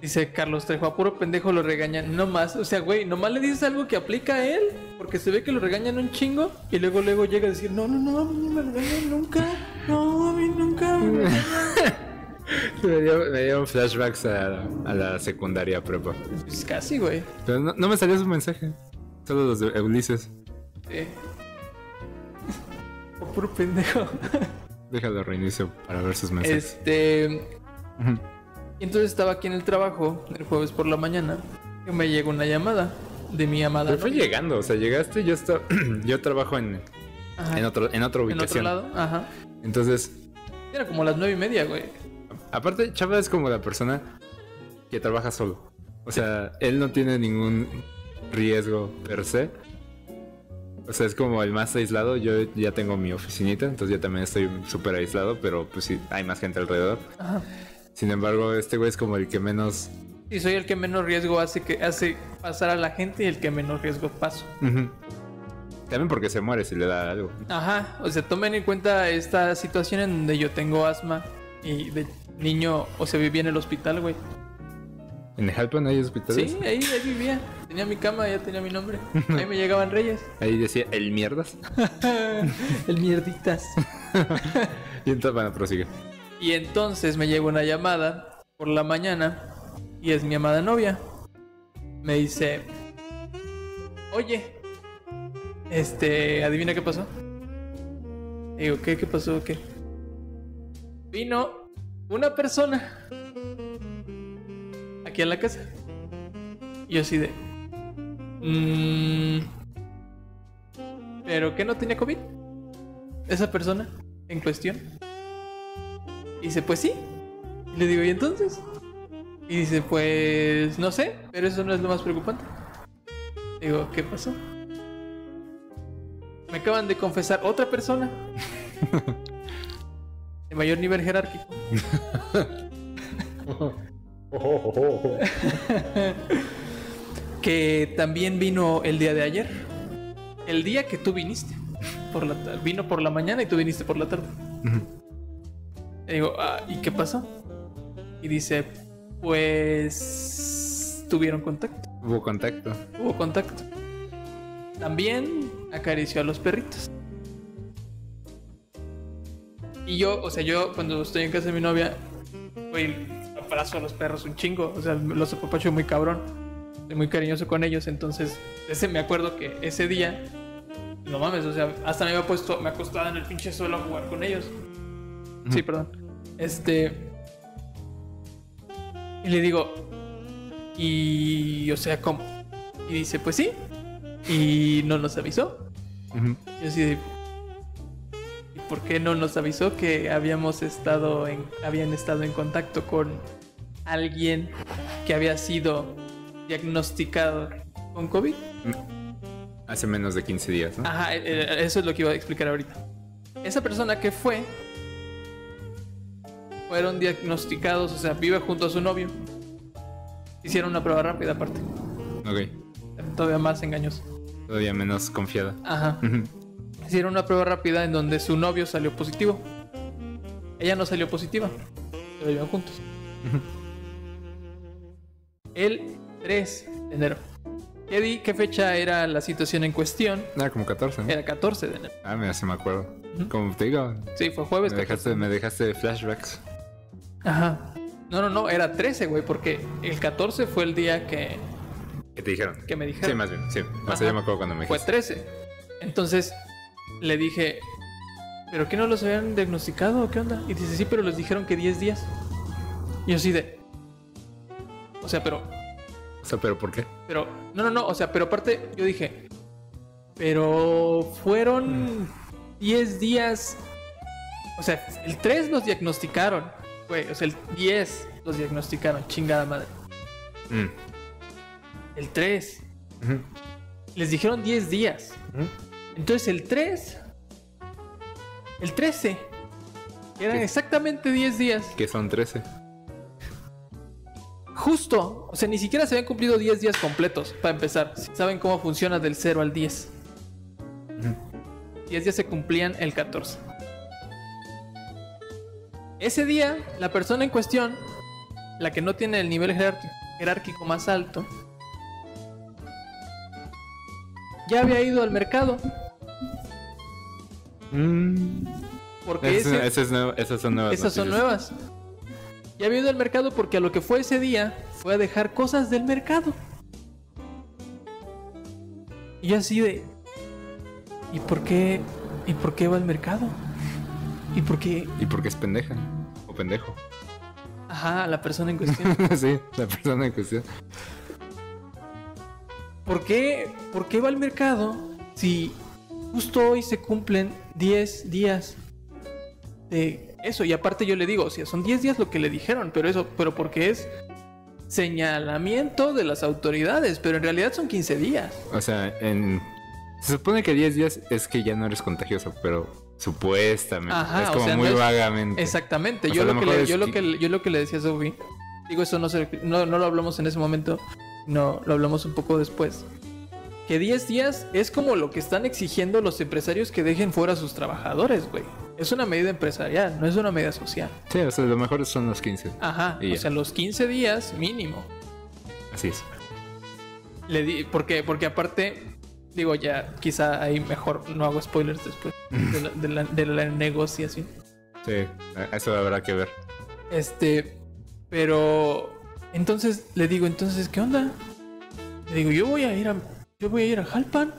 Dice Carlos Trejo, a puro pendejo lo regañan. No más, o sea, güey, nomás le dices algo que aplica a él, porque se ve que lo regañan un chingo, y luego luego llega a decir, no, no, no, a mí no me regañan nunca, no, a mí nunca me regañan". Me, dio, me dieron flashbacks a, a la secundaria prepa. Pues casi, güey. Pero no, no me salió su mensaje. Solo los de Ulises. Sí. Puro pendejo. Déjalo reinicio para ver sus mensajes. Este. Ujú. Y entonces estaba aquí en el trabajo, el jueves por la mañana, y me llegó una llamada de mi amada. Pero fue llegando, o sea, llegaste, yo estaba, yo trabajo en, Ajá. en, otro, en otra En otro ubicación. lado, ajá. Entonces, Era como las nueve y media, güey. Aparte, Chava es como la persona que trabaja solo. O sea, él no tiene ningún riesgo per se. O sea, es como el más aislado. Yo ya tengo mi oficinita, entonces yo también estoy súper aislado, pero pues sí, hay más gente alrededor. Ajá. Sin embargo, este güey es como el que menos... Y soy el que menos riesgo hace que hace pasar a la gente y el que menos riesgo paso. Ujú. También porque se muere si le da algo. Ajá, o sea, tomen en cuenta esta situación en donde yo tengo asma y de niño, o sea, vivía en el hospital, güey. ¿En Jalpan hay hospitales? Sí, ahí, ahí vivía. Tenía mi cama, ya tenía mi nombre. Ahí me llegaban reyes. Ahí decía, el mierdas. el mierditas. y entonces, bueno, prosigue. Y entonces me llegó una llamada por la mañana y es mi amada novia. Me dice, oye, este, adivina qué pasó. Digo, ¿qué? ¿Qué pasó? ¿Qué? Vino una persona aquí a la casa. Y yo así de... "Mm, ¿Pero qué no tenía COVID? Esa persona en cuestión. Y dice, pues sí. Y le digo, ¿y entonces? Y dice, pues no sé, pero eso no es lo más preocupante. Digo, ¿qué pasó? Me acaban de confesar otra persona. de mayor nivel jerárquico. que también vino el día de ayer. El día que tú viniste. Por la vino por la mañana y tú viniste por la tarde. Le digo, ah, ¿y qué pasó? Y dice, pues tuvieron contacto. Hubo contacto. Hubo contacto. También acarició a los perritos. Y yo, o sea, yo cuando estoy en casa de mi novia, güey, abrazo a los perros un chingo. O sea, los apapacho muy cabrón. Soy muy cariñoso con ellos. Entonces, ese me acuerdo que ese día, no mames, o sea, hasta me había puesto, me acostaba en el pinche suelo a jugar con ellos. Sí, perdón. Este. Y le digo, y, o sea, ¿cómo? Y dice, pues sí. Y no nos avisó. Ujú. Yo así de, ¿y por qué no nos avisó que habíamos estado en, habían estado en contacto con alguien que había sido diagnosticado con COVID? Hace menos de 15 días, ¿no? Ajá, eh, eh, eso es lo que iba a explicar ahorita. Esa persona que fue, fueron diagnosticados, o sea, vive junto a su novio. Hicieron una prueba rápida aparte, Ok. todavía más engañoso. Todavía menos confiada. Ajá. Hicieron una prueba rápida en donde su novio salió positivo. Ella no salió positiva, pero vivían juntos. El 3 de enero. ¿Qué, di- ¿Qué fecha era la situación en cuestión? Ah, como 14, ¿no? Era 14 de enero. Ah, mira, sí me acuerdo. Ujú. Como te digo, Sí, fue jueves. me dejaste, me dejaste flashbacks. Ajá. No, no, no, era 13, güey, porque el 14 fue el día que, ¿Qué te dijeron? que me dijeron. Sí, más bien, sí. Sea, yo me acuerdo cuando me Fue dijiste. 13. Entonces le dije, ¿pero qué no los habían diagnosticado o qué onda? Y dice, sí, pero les dijeron que 10 días. Y yo así de... O sea, pero... O sea, ¿pero por qué? Pero... No, no, no. O sea, pero aparte yo dije... Pero fueron 10 días... O sea, el 3 los diagnosticaron. Güey, o sea, el 10 los diagnosticaron. Chingada madre. Mm. El 3. Ujú. Les dijeron 10 días. Ujú. Entonces el 3, el 13, eran ¿Qué? exactamente 10 días. Que son 13. Justo, o sea, ni siquiera se habían cumplido 10 días completos, para empezar. Saben cómo funciona del 0 al 10. 10 días se cumplían el 14. Ese día, la persona en cuestión, la que no tiene el nivel jerárquico, jerárquico más alto, ya había ido al mercado. Mm. Porque Esas, ese, esas, nuevas- esas son nuevas. Esas son noticias. nuevas. Ya había ido al mercado porque a lo que fue ese día fue a dejar cosas del mercado. Y así de. ¿Y por qué? ¿Y por qué va al mercado? ¿Y por qué? ¿Y por qué es pendeja? O pendejo. Ajá, la persona en cuestión. sí, la persona en cuestión. ¿Por qué? ¿Por qué va al mercado si justo hoy se cumplen 10 días de eso? Y aparte yo le digo, o sea, son 10 días lo que le dijeron, pero eso, pero porque es señalamiento de las autoridades, pero en realidad son 15 días. O sea, en... Se supone que 10 días es que ya no eres contagioso, pero supuestamente. Ajá, es o como no muy es- vagamente. Exactamente, yo, sea, lo lo le, es yo, lo que- que, yo lo que le decía a Sophie, digo, eso no, se- no, no lo hablamos en ese momento, no, lo hablamos un poco después. Que 10 días es como lo que están exigiendo los empresarios que dejen fuera a sus trabajadores, güey. Es una medida empresarial, no es una medida social. Sí, o sea, lo mejor son los 15. Ajá, o sea, los 15 días mínimo. Así es. Le di, porque, porque aparte, digo, ya quizá ahí mejor no hago spoilers después de la, de la- de la negociación. Sí, eso habrá que ver. Este, pero entonces le digo, entonces, ¿qué onda? Le digo, yo voy a ir a, yo voy a ir a Jalpan.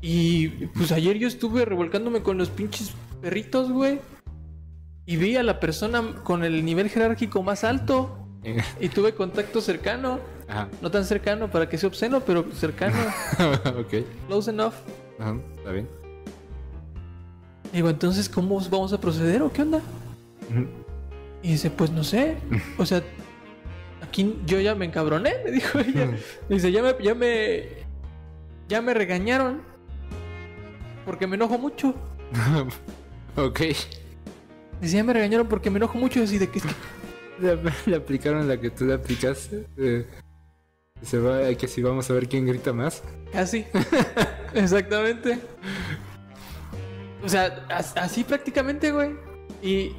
Y pues ayer yo estuve revolcándome con los pinches perritos, güey. Y vi a la persona con el nivel jerárquico más alto. Y tuve contacto cercano. Ajá. No tan cercano para que sea obsceno, pero cercano. ok. close enough. Ajá, está bien. Digo, entonces, ¿cómo vamos a proceder o qué onda? Ujú. Y dice, pues no sé. O sea, aquí yo ya me encabroné, me dijo ella. Dice, ya me, ya me, ya me regañaron. Porque me enojo mucho. ok. Dice, ya me regañaron porque me enojo mucho. Así de que es que Le, aplicaron la que tú le aplicaste. eh, se va, que si vamos a ver quién grita más. casi. Exactamente. O sea, as- así prácticamente, güey. Y,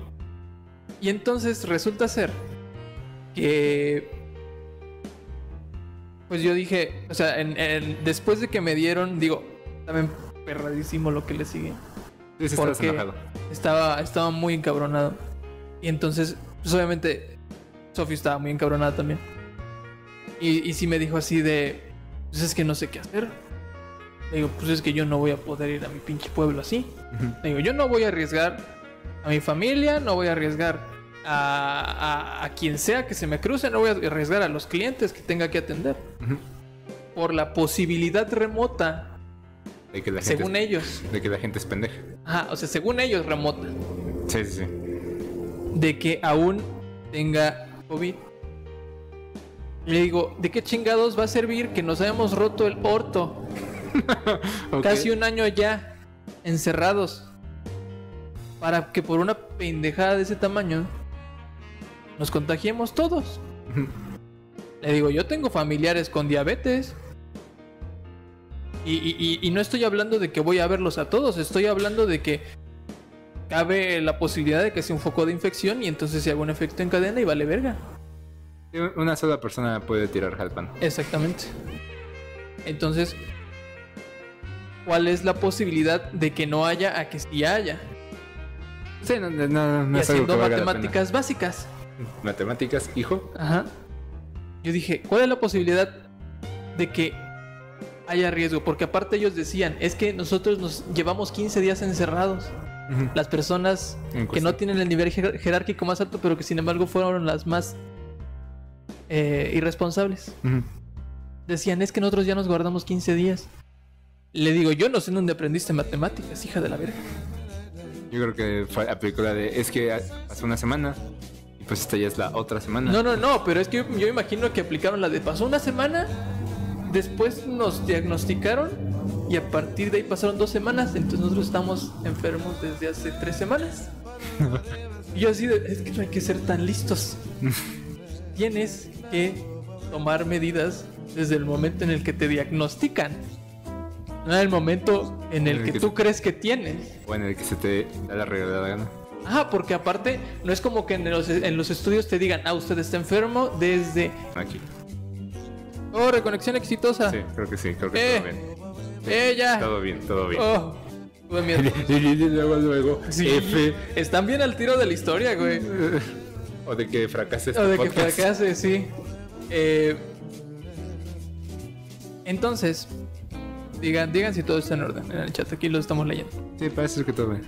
y entonces resulta ser que. Pues yo dije, o sea, en- en- después de que me dieron, digo, también perradísimo lo que le sigue. Sí, sí, ¿Por estás qué? enojado. Estaba, estaba muy encabronado. Y entonces, pues obviamente, Sophie estaba muy encabronada también. Y, y sí me dijo así de, pues es que no sé qué hacer. Le digo, pues es que yo no voy a poder ir a mi pinche pueblo así. Le digo, yo no voy a arriesgar a mi familia, no voy a arriesgar a, a- a quien sea que se me cruce, no voy a arriesgar a los clientes que tenga que atender. Por la posibilidad remota, De que la gente, según ellos. de que la gente es pendeja. Ajá, o sea, según ellos remota. Sí, sí, sí. de que aún tenga COVID. Le digo, ¿de qué chingados va a servir que nos hayamos roto el orto? Casi un año ya encerrados. Para que por una pendejada de ese tamaño nos contagiemos todos. Le digo, yo tengo familiares con diabetes. Y, y- y- y no estoy hablando de que voy a verlos a todos, estoy hablando de que cabe la posibilidad de que sea un foco de infección y entonces se haga un efecto en cadena y vale verga. Una sola persona puede tirar jalpan. Exactamente. Entonces, ¿cuál es la posibilidad de que no haya a que sí haya? Sí, no, no, no, no y es algo haciendo que matemáticas básicas. Matemáticas, hijo. Ajá. Yo dije, ¿cuál es la posibilidad de que haya riesgo? Porque aparte ellos decían, es que nosotros nos llevamos 15 días encerrados. Las personas que no tienen el nivel jer- jerárquico más alto, pero que sin embargo fueron las más eh, irresponsables. Decían, es que nosotros ya nos guardamos 15 días. Le digo, yo no sé dónde aprendiste matemáticas, hija de la verga. Yo creo que fue, la de. Es que hace una semana. Pues esta ya es la otra semana. No, no, no, pero es que yo, yo imagino que aplicaron la de pasó una semana, después nos diagnosticaron y a partir de ahí pasaron dos semanas, entonces nosotros estamos enfermos desde hace tres semanas. Y yo así de, es que no hay que ser tan listos. Tienes que tomar medidas desde el momento en el que te diagnostican. No en el momento en el En el que que tú crees que tienes. O en el que se te da la regalada gana. Ajá, porque aparte no es como que en los, en los estudios te digan, ah, usted está enfermo desde... Aquí. Oh, reconexión exitosa. Sí, creo que sí, creo que Eh. todo bien. Eh, ya. Todo bien, todo bien. Oh, luego, luego, Sí, F. están bien al tiro de la historia, güey. O de que fracase este O de que podcast. fracase, sí. Eh, entonces, digan, digan si todo está en orden en el chat. Aquí lo estamos leyendo. Sí, parece que todo bien.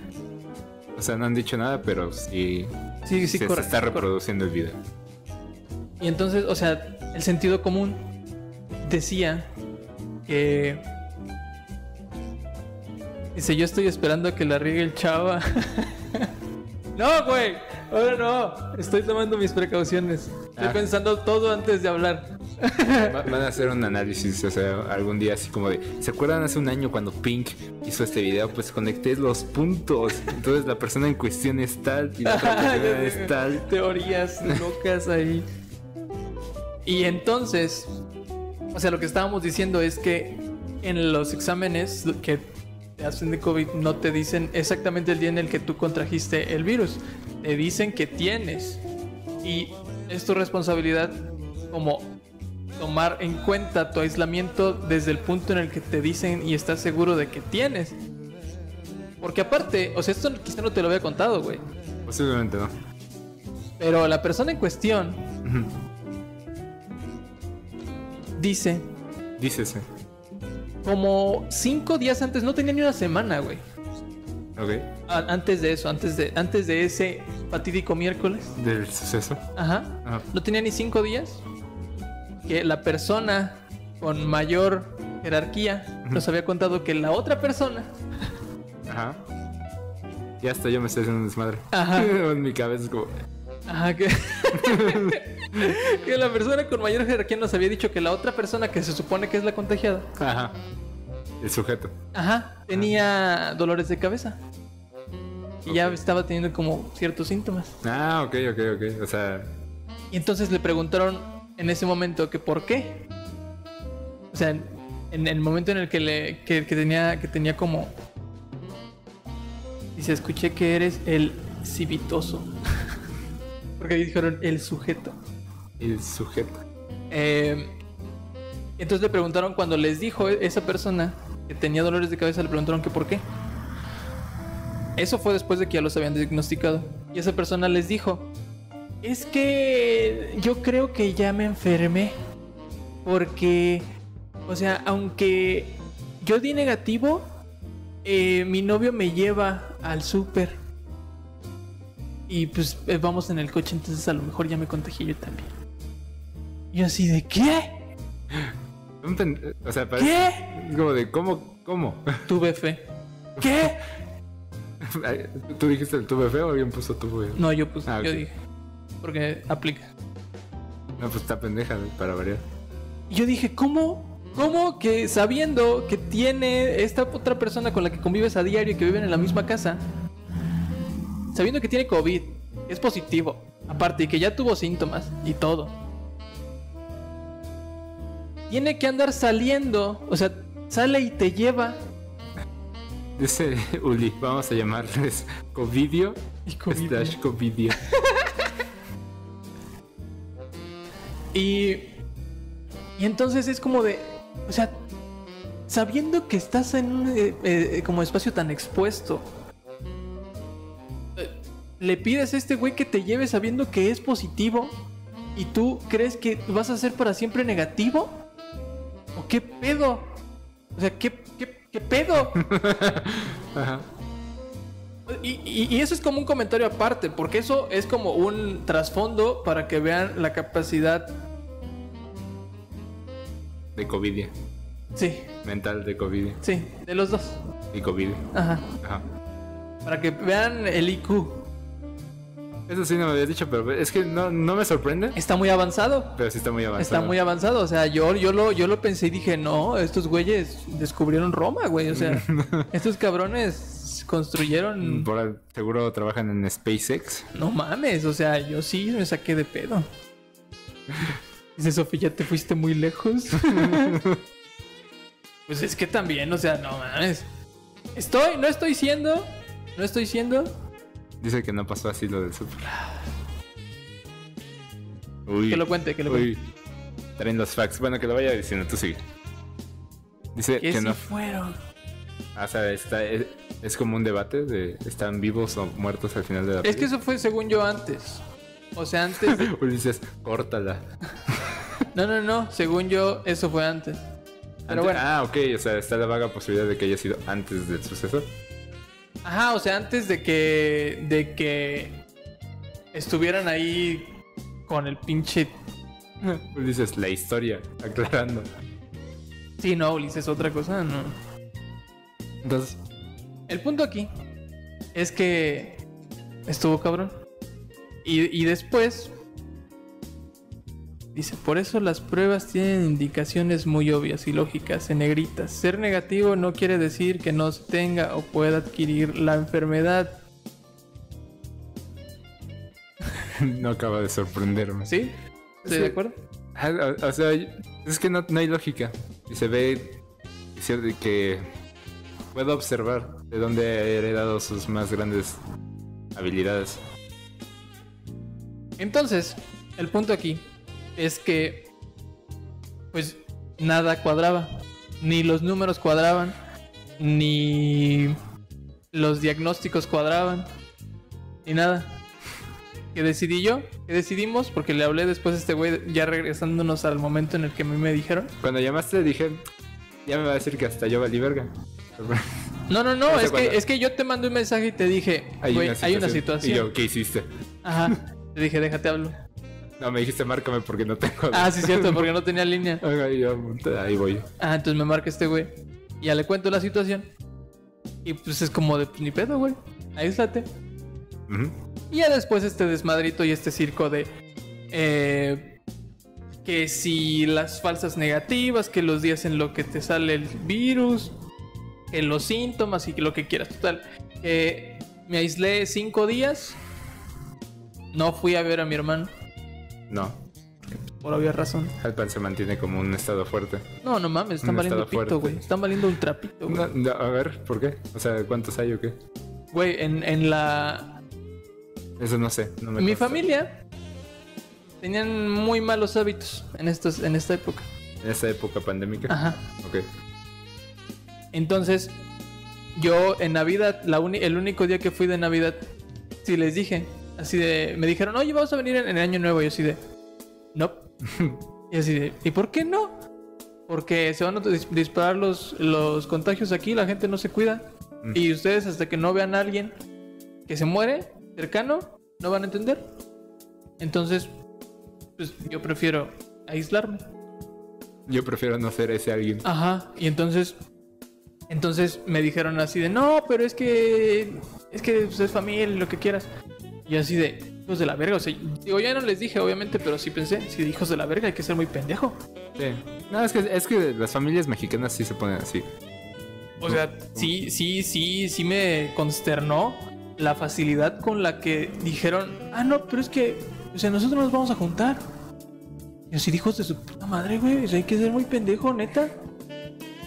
O sea, no han dicho nada, pero sí, Sí, sí, se, se correcto, está correcto. reproduciendo el video. Y entonces, o sea, el sentido común decía que. Dice, yo estoy esperando a que la riegue el chava. no, güey. Ahora no. Estoy tomando mis precauciones. Estoy Ah. pensando todo antes de hablar. Va- Van a hacer un análisis, o sea, algún día así como de, ¿se acuerdan hace un año cuando Pink hizo este video? Pues conecté los puntos. Entonces la persona en cuestión es tal y la otra persona es tal. Teorías locas ahí. Y entonces, o sea, lo que estábamos diciendo es que en los exámenes que te hacen de COVID no te dicen exactamente el día en el que tú contrajiste el virus. Te dicen que tienes. Y es tu responsabilidad como tomar en cuenta tu aislamiento desde el punto en el que te dicen y estás seguro de que tienes. Porque aparte, o sea, esto quizá no te lo había contado, güey. Posiblemente no. Pero la persona en cuestión Ujú. dice, Dícese. como cinco días antes, no tenía ni una semana, güey. Ok. A- Antes de eso, antes de, antes de ese fatídico miércoles. Del suceso. Ajá. Ajá. No tenía ni cinco días. Que la persona con mayor jerarquía nos había contado que la otra persona. Ajá. Ya hasta yo me estoy haciendo un desmadre. Ajá. en mi cabeza es como. Ajá, que, que la persona con mayor jerarquía nos había dicho que la otra persona que se supone que es la contagiada. Ajá. El sujeto. Ajá, tenía dolores de cabeza. Y ya estaba teniendo como ciertos síntomas. Ah, ok, ok, ok. O sea, Y entonces le preguntaron en ese momento que por qué. O sea, en, en el momento en el que le que, que tenía que tenía como dice, escuché que eres el civitoso. Porque ahí dijeron el sujeto. el sujeto. Eh, entonces le preguntaron cuando les dijo esa persona que tenía dolores de cabeza, le preguntaron que por qué. Eso fue después de que ya los habían diagnosticado. Y esa persona les dijo, es que yo creo que ya me enfermé. Porque, o sea, aunque yo di negativo, eh, mi novio me lleva al súper. Y pues eh, vamos en el coche, entonces a lo mejor ya me contagié yo también. Y yo así de, ¿qué? O sea, parece ¿Qué? como de cómo, cómo. Tuve fe. ¿Qué? ¿Tú dijiste el tuve feo o alguien puso tuve? No, yo pues, Ah, yo dije. Porque aplica. No, pues está pendeja para variar. Y yo dije, ¿cómo? ¿Cómo que sabiendo que tiene esta otra persona con la que convives a diario y que viven en la misma casa, sabiendo que tiene COVID, es positivo, aparte y que ya tuvo síntomas y todo, tiene que andar saliendo, o sea, sale y te lleva Dice Uli, vamos a llamarles Covidio y COVID. slash Covidio. Y, y entonces es como de, o sea, sabiendo que estás en un eh, eh, como espacio tan expuesto, eh, le pides a este güey que te lleve sabiendo que es positivo y tú crees que vas a ser para siempre negativo? ¿O qué pedo? O sea, ¿qué, qué, qué pedo? Ajá. Y, y- y eso es como un comentario aparte, porque eso es como un trasfondo para que vean la capacidad. De Covidia. Sí, Mental de Covidia. sí, de los dos. Y Covidia. Ajá. Ajá. Para que vean el IQ. Eso sí no me habías dicho, pero es que no, no me sorprende. Está muy avanzado. Pero sí está muy avanzado. Está muy avanzado. O sea, yo, yo, lo, yo lo pensé y dije, no, estos güeyes descubrieron Roma, güey. O sea, estos cabrones construyeron. Por seguro trabajan en SpaceX. No mames, o sea, yo sí me saqué de pedo. Dice Sofía, ya te fuiste muy lejos. pues es que también, o sea, no mames. Estoy, no estoy siendo, no estoy siendo. Dice que no pasó así lo del super. Uy. Que lo cuente, que lo Uy. Traen los facts. Bueno, que lo vaya diciendo, tú sigue. Dice Que que si no. fueron. Ah, o sea, está, es, es como un debate de están vivos o muertos al final de la Es que eso fue según yo antes. O sea, antes. de- Ulises, córtala. No, no, no. Según yo, eso fue antes. Pero Antes- bueno. Ah, ok, o sea, está la vaga posibilidad de que haya sido antes del suceso. Ajá, o sea, antes de que. de que estuvieran ahí con el pinche. Ulises, la historia, aclarando. Sí, no, Ulises, otra cosa, no. Entonces, El punto aquí es que estuvo cabrón. Y, y después dice, por eso las pruebas tienen indicaciones muy obvias y lógicas en negritas. Ser negativo no quiere decir que no se tenga o pueda adquirir la enfermedad. no acaba de sorprenderme. ¿Sí? ¿Estoy Sí. de acuerdo? Ah, O, o sea, es que no, no hay lógica. Y se ve cierto que puedo observar de dónde ha heredado sus más grandes habilidades. Entonces, el punto aquí es que, pues, nada cuadraba. Ni los números cuadraban, ni los diagnósticos cuadraban, ni nada. ¿Qué decidí yo? ¿Qué decidimos? Porque le hablé después a este güey, ya regresándonos al momento en el que a mí me dijeron. Cuando llamaste dije, ya me va a decir que hasta yo valí verga. No, no, no, es que, es que yo te mandé un mensaje y te dije, güey, hay una situación. Y yo, ¿qué hiciste? Ajá. Te dije, déjate hablo. No, me dijiste, márcame porque no tengo. Ah, sí, cierto, porque no tenía línea. Yo, ahí voy. Ah, entonces me marca este güey. Y ya le cuento la situación. Y pues es como de, pues ni pedo, güey. Aíslate. Y ya después este desmadrito y este circo de... eh, que si las falsas negativas, que los días en lo que te sale el virus, que los síntomas y lo que quieras. Total. que me aislé cinco días. No fui a ver a mi hermano. No, Por obvia razón. Halpan se mantiene como un estado fuerte. No, no mames, están Un valiendo pito, güey. Están valiendo un trapito, güey. No, no, a ver, ¿por qué? O sea, ¿cuántos hay o qué? Güey, en, en la, Eso no sé. No me Mi consta. familia tenían muy malos hábitos en, estos, en esta época. En esa época pandémica. Ajá. Ok. Entonces, yo en Navidad, la uni- el único día que fui de Navidad, sí les dije, así de, me dijeron, oye, vamos a venir en, en el año nuevo. Y así de, no. y así de, ¿y por qué no? Porque se van a dis- disparar los, los contagios aquí, la gente no se cuida. Mm. Y ustedes hasta que no vean a alguien que se muere cercano, no van a entender. Entonces, pues yo prefiero aislarme. Yo prefiero no ser ese alguien. Ajá, y entonces entonces me dijeron así de, "No, pero es que es que pues, es familia, lo que quieras." Y así de, hijos de la verga, o sea, digo, ya no les dije obviamente, pero sí pensé, si de hijos de la verga hay que ser muy pendejo. Sí. No, es que, es que las familias mexicanas sí se ponen así. O sea, sí, sí, sí, sí me consternó la facilidad con la que dijeron, ah, no, pero es que, o sea, nosotros nos vamos a juntar. Y así hijos de su puta madre, güey, o sea, hay que ser muy pendejo, neta.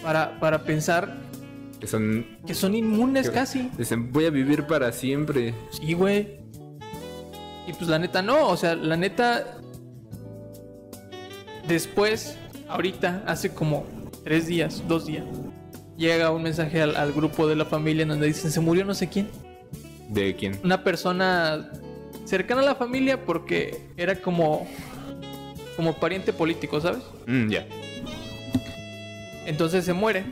Para, para pensar Que son. que son inmunes casi. Dicen, voy a vivir para siempre. Sí, güey. Y pues la neta no, o sea, la neta. Después, ahorita, hace como tres días, dos días, llega un mensaje al, al grupo de la familia en donde dicen se murió no sé quién. ¿De quién? Una persona cercana a la familia porque era como. como pariente político, ¿sabes? Mm, ya. Entonces se muere.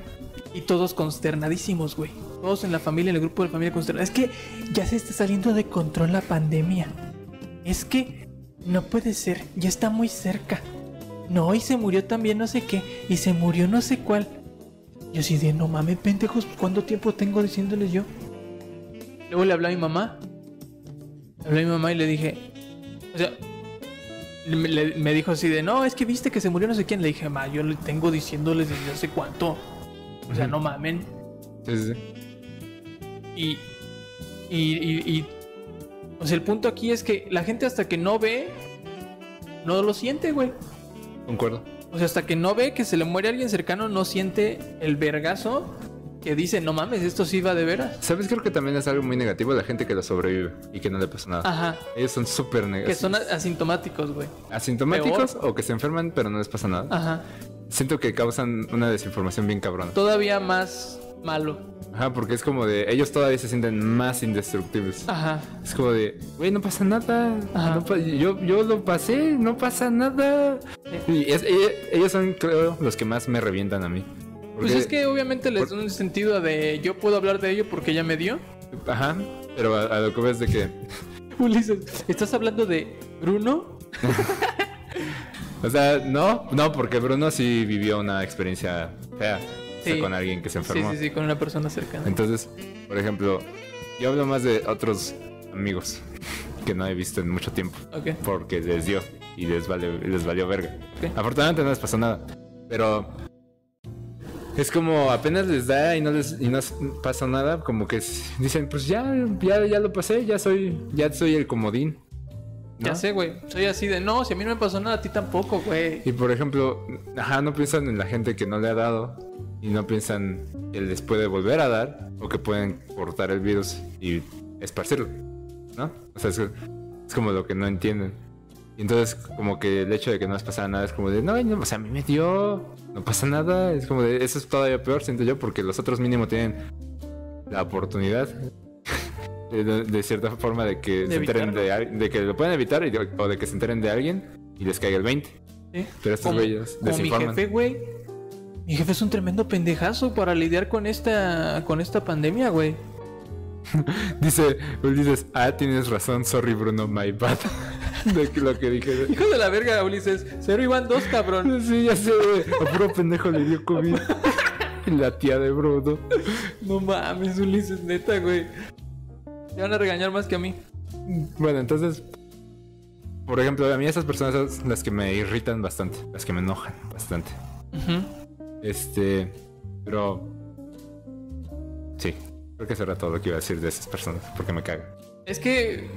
Y todos consternadísimos, güey. Todos en la familia, en el grupo de la familia consternados. Es que ya se está saliendo de control la pandemia. Es que no puede ser, ya está muy cerca. No, y se murió también no sé qué. Y se murió no sé cuál. Yo así de, no mames, pendejos, ¿cuánto tiempo tengo diciéndoles yo? Luego le hablé a mi mamá. Le hablé a mi mamá y le dije, o sea, me, le- me dijo así de, no, es que viste que se murió no sé quién. Le dije, ma, yo le tengo diciéndoles desde hace cuánto. O sea, no mamen. Sí, sí, sí. Y, y, y, y- O sea, el punto aquí es que la gente hasta que no ve, no lo siente, güey. Concuerdo. O sea, hasta que no ve que se le muere alguien cercano, no siente el vergazo que dice, no mames, esto sí va de veras. ¿Sabes? Creo que también es algo muy negativo la gente que lo sobrevive y que no le pasa nada. Ajá. Ellos son súper Que negativos. son a- asintomáticos, güey. asintomáticos o que se enferman pero no les pasa nada. Ajá. Siento que causan una desinformación bien cabrona. Todavía más malo. Ajá, porque es como de ellos todavía se sienten más indestructibles. Ajá. Es como de, güey, no pasa nada. Ajá. No pa- yo, yo lo pasé, no pasa nada. Y es- ellos, ellos son, creo, los que más me revientan a mí. Pues es que obviamente les da un sentido de yo puedo hablar de ello porque ya me dio. Ajá, pero a, a lo que ves de que. Ulises, ¿estás hablando de Bruno? O sea, no, no, porque Bruno sí vivió una experiencia fea. O sea, Sí. con alguien que se Sí, enfermó. sí, sí, con una persona cercana. Entonces, por ejemplo, yo hablo más de otros amigos que no he visto en mucho tiempo. Ok. Porque les dio y les, vale, les valió verga. Ok. Afortunadamente no les pasó nada. Pero es como apenas les da y no les y no pasa nada, como que dicen, pues ya, ya, ya lo pasé, ya soy, ya soy el comodín. ¿No? Ya sé, güey. Soy así de no, si a mí no me pasó nada, a ti tampoco, güey. Y por ejemplo, ajá, no piensan en la gente que no le ha dado y no piensan que les puede volver a dar o que pueden cortar el virus y esparcirlo, ¿no? O sea, es, es como lo que no entienden. Y entonces, como que el hecho de que no les pasara nada es como de, no, no, o sea, a mí me dio, no pasa nada. Es como de, eso es todavía peor, siento yo, porque los otros mínimo tienen la oportunidad. De, de cierta forma de que De se enteren de, de que lo pueden evitar y o de que se enteren de alguien y les caiga el 20. ¿Sí? Pero estos güeyes como mi desinforman. jefe, güey. Mi jefe es un tremendo pendejazo para lidiar con esta con esta pandemia, güey. Dice, Ulises, ah, tienes razón, sorry Bruno, my bad. de lo que dije. Hijo de la verga, Ulises. Cero Iván 2, cabrón. Sí, ya sé, güey. A puro pendejo le dio COVID. La tía de Bruno. No mames, Ulises, neta, güey. Te van a regañar más que a mí. Bueno, entonces, por ejemplo, a mí esas personas son las que me irritan bastante, las que me enojan bastante. Ujú. Este, pero... Sí, creo que eso era todo lo que iba a decir de esas personas, porque me cagan. Es que.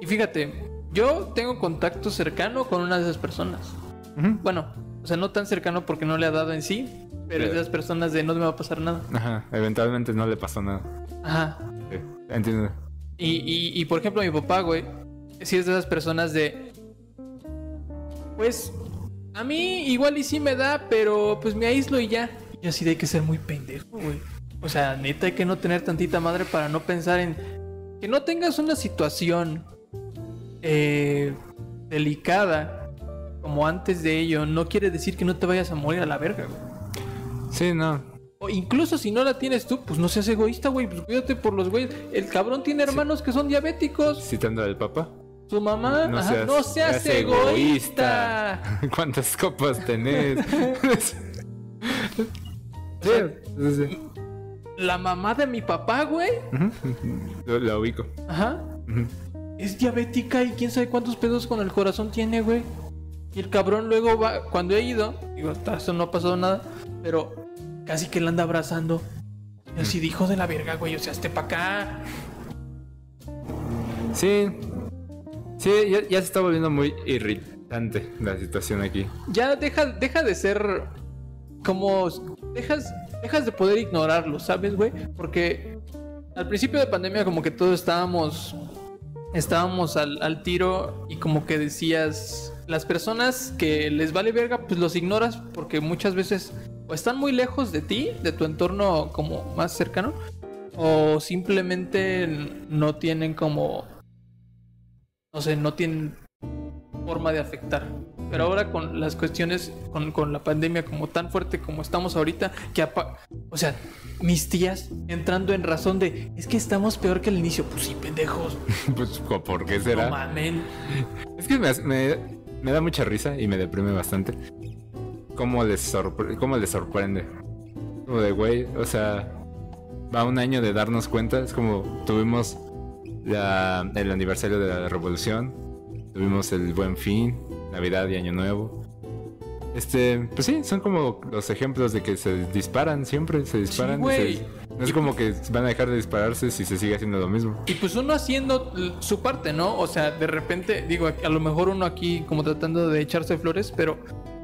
Y fíjate, yo tengo contacto cercano con una de esas personas. Ujú. Bueno, o sea, no tan cercano porque no le ha dado en sí, pero es de esas personas de no me va a pasar nada. Ajá, eventualmente no le pasó nada. Ajá. Sí, entiendo. Y, y, y por ejemplo, mi papá, güey, sí es de esas personas de. Pues. A mí igual y sí me da, pero pues me aíslo y ya. Y así de hay que ser muy pendejo, güey. O sea, neta hay que no tener tantita madre para no pensar en. Que no tengas una situación. eh, delicada. Como antes de ello. No quiere decir que no te vayas a morir a la verga, güey. Sí, no. O incluso si no la tienes tú, pues no seas egoísta, güey. Pues cuídate por los güeyes. El cabrón tiene hermanos que son diabéticos. Citando al papá. Su mamá, No ajá, seas- no seas, seas egoísta. ¿Cuántas copas tenés? sí, sí, sí. La mamá de mi papá, güey. Lo ubico. Ajá. Es diabética y quién sabe cuántos pedos con el corazón tiene, güey. Y el cabrón luego va, cuando he ido, digo, hasta eso no ha pasado nada, pero casi que la anda abrazando. Y así dijo de la verga, güey, o sea, esté pa' acá. Sí. Sí, ya, ya se está volviendo muy irritante la situación aquí. Ya deja, deja de ser como. Dejas, dejas de poder ignorarlo, ¿sabes, güey? Porque al principio de pandemia, como que todos estábamos. Estábamos al, al tiro y como que decías. Las personas que les vale verga, pues los ignoras porque muchas veces o están muy lejos de ti, de tu entorno como más cercano, o simplemente no tienen como. No sé, no tienen forma de afectar. Pero ahora con las cuestiones, con, con la pandemia como tan fuerte como estamos ahorita, que apa- o sea, mis tías entrando en razón de, es que estamos peor que al inicio. Pues sí, pendejos, pues, ¿por qué no será? mamen. Es que me, me- me da mucha risa y me deprime bastante. ¿Cómo les, sorpre- cómo les sorprende? Como de, güey, o sea, va un año de darnos cuenta. Es como tuvimos la- el aniversario de la revolución, tuvimos el buen fin, Navidad y Año Nuevo. Este, pues sí, son como los ejemplos de que se disparan siempre, se disparan. y güey. se- no es como que van a dejar de dispararse si se sigue haciendo lo mismo. Y pues uno haciendo su parte, ¿no? O sea, de repente, digo, a lo mejor uno aquí como tratando de echarse flores, pero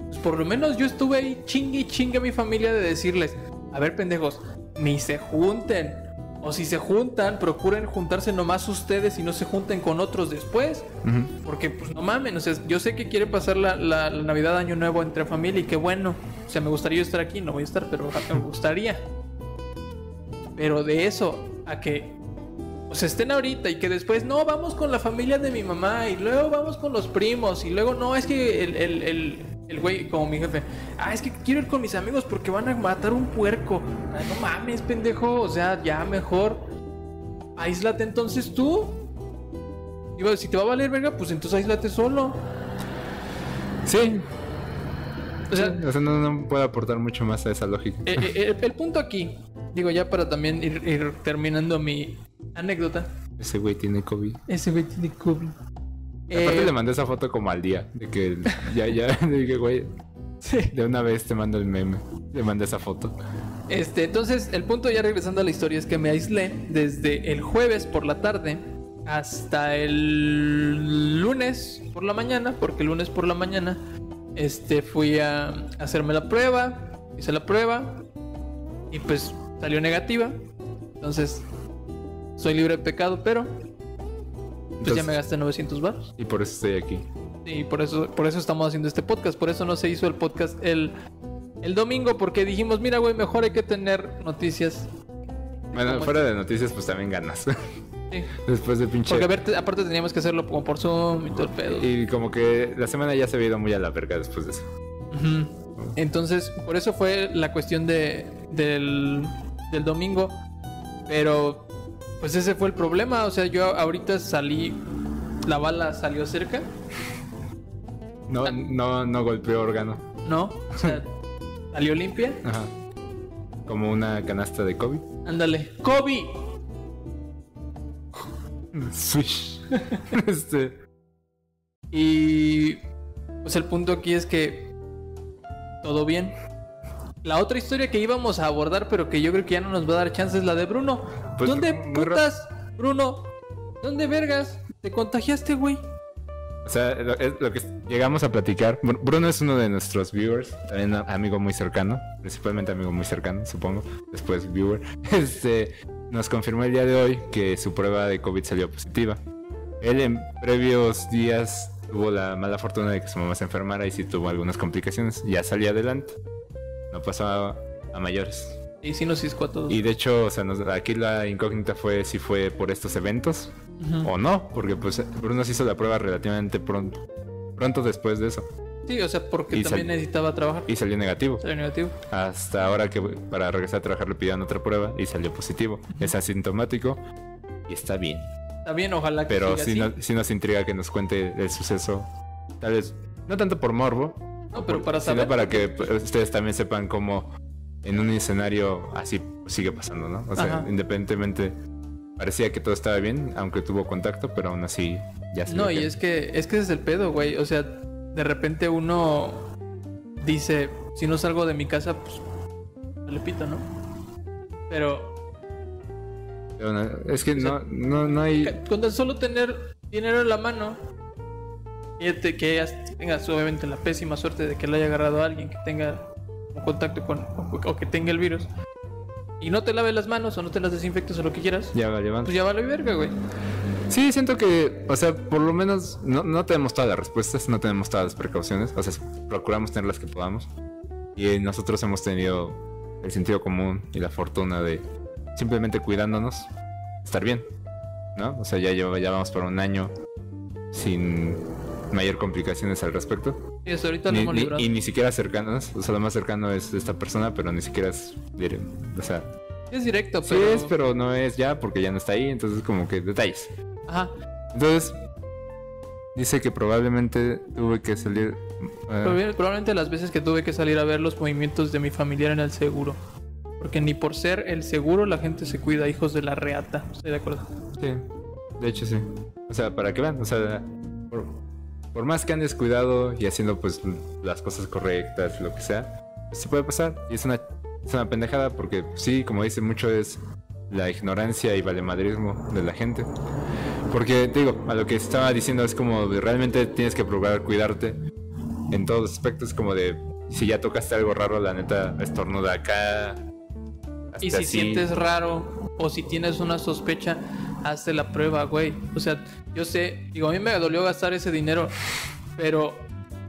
pues por lo menos yo estuve ahí chingue y chingue a mi familia de decirles, a ver pendejos, ni se junten. O si se juntan, procuren juntarse nomás ustedes y no se junten con otros después. Porque pues no mamen, o sea, yo sé que quiere pasar la, la- la Navidad Año Nuevo entre familia y qué bueno. O sea, me gustaría estar aquí, no voy a estar, pero me gustaría. Pero de eso a que o sea, estén ahorita y que después, no, vamos con la familia de mi mamá y luego vamos con los primos y luego, no, es que el, el, el, el güey, como mi jefe, ah, es que quiero ir con mis amigos porque van a matar un puerco. Ah, no mames, pendejo, o sea, ya mejor, aíslate entonces tú. Digo, si te va a valer verga, pues entonces aíslate solo. Sí, O sea, o sea, no, no puedo aportar mucho más a esa lógica. eh, eh, el punto aquí, digo, ya para también ir, ir terminando mi anécdota. Ese güey tiene COVID. Ese güey tiene COVID. Aparte Eh, le mandé esa foto como al día. De que ya, ya, dije, güey, sí. de una vez te mando el meme. Le mandé esa foto. Este, entonces, el punto ya regresando a la historia es que me aislé desde el jueves por la tarde hasta el lunes por la mañana, porque el lunes por la mañana este, fui a hacerme la prueba, hice la prueba y pues salió negativa. Entonces, soy libre de pecado, pero pues ya me gasté 900 baros. Y por eso estoy aquí. Y por eso, por eso estamos haciendo este podcast. Por eso no se hizo el podcast el, el domingo, porque dijimos, mira, güey, mejor hay que tener noticias. Bueno, ¿Cómo fuera de noticias, pues también ganas. Sí. Después de pinche. Porque a ver, te- aparte teníamos que hacerlo como por Zoom y todo el pedo. Y como que la semana ya se había ido muy a la verga después de eso. Entonces, por eso fue la cuestión de, del, del domingo. Pero, pues ese fue el problema. O sea, yo ahorita salí, la bala salió cerca, No, no, no golpeó órgano. ¿no? O sea, salió limpia. Ajá. Como una canasta de COVID. Ándale. ¡Kobe! Swish. este. Y pues el punto aquí es que todo bien. La otra historia que íbamos a abordar, pero que yo creo que ya no nos va a dar chance es la de Bruno. Pues, ¿Dónde putas, Bruno? ¿Dónde vergas? ¿Te contagiaste, güey? O sea, lo, es lo que llegamos a platicar. Br- Bruno es uno de nuestros viewers, también amigo muy cercano, principalmente amigo muy cercano, supongo. Después viewer. Este nos confirmó el día de hoy que su prueba de COVID salió positiva. Él en previos días tuvo la mala fortuna de que su mamá se enfermara y sí tuvo algunas complicaciones. Ya salió adelante. No pasó a, a mayores. Y sí nos cisco a todos. Y de hecho, o sea, nos- aquí la incógnita fue si fue por estos eventos o no, porque pues Bruno se hizo la prueba relativamente pronto, pronto después de eso. Sí, o sea, porque Y también necesitaba trabajar. y salió negativo. Salió negativo. Hasta ahora que para regresar a trabajar le pidieron otra prueba y salió positivo. Es asintomático y está bien. Está bien, ojalá que Pero sí, así. no- sí nos intriga que nos cuente el suceso. Tal vez, no tanto por morbo, No, pero para sino saber. para que pues, ustedes también sepan cómo en un escenario así sigue pasando, ¿no? O sea, Ajá. independientemente, parecía que todo estaba bien, aunque tuvo contacto, pero aún así ya se No, y es que, es que ese es el pedo, güey. O sea, de repente uno dice, si no salgo de mi casa, pues le pito, ¿no? Pero pero no, es que o sea, no, no, no hay... con tan solo tener dinero en la mano, que ya tengas obviamente la pésima suerte de que le haya agarrado a alguien que tenga un contacto con, o, o que tenga el virus, y no te laves las manos o no te las desinfectes o lo que quieras, Ya vale, pues ya vale verga, güey. Sí, siento que, o sea, por lo menos no, no tenemos todas las respuestas, no tenemos todas las precauciones, o sea, procuramos tener las que podamos. Y nosotros hemos tenido el sentido común y la fortuna de simplemente cuidándonos, estar bien, ¿no? O sea, ya, lleva, ya vamos por un año sin mayor complicaciones al respecto. Y hasta ahorita Ni- hemos ni- librado. y ni siquiera cercanos, o sea, lo más cercano es esta persona, pero ni siquiera es, o sea, Es directo, sí pero... es, pero no es ya porque ya no está ahí, entonces como que detalles. Ajá. Entonces, dice que probablemente tuve que salir. eh, Probablemente las veces que tuve que salir a ver los movimientos de mi familiar en el seguro. Porque ni por ser el seguro la gente se cuida, hijos de la reata. Estoy de acuerdo. sí, de hecho sí. O sea, para que vean, o sea, por, por más que andes cuidado y haciendo pues las cosas correctas, lo que sea, se puede pasar. Y es una, es una pendejada porque sí, como dice mucho, es la ignorancia y valemadrismo de la gente. Porque, te digo, a lo que estaba diciendo es como de realmente tienes que procurar cuidarte en todos los aspectos, como de si ya tocaste algo raro, la neta, estornuda acá. Y hazte si así. sientes raro o si tienes una sospecha, hazte la prueba, güey. O sea, yo sé, digo, a mí me dolió gastar ese dinero, pero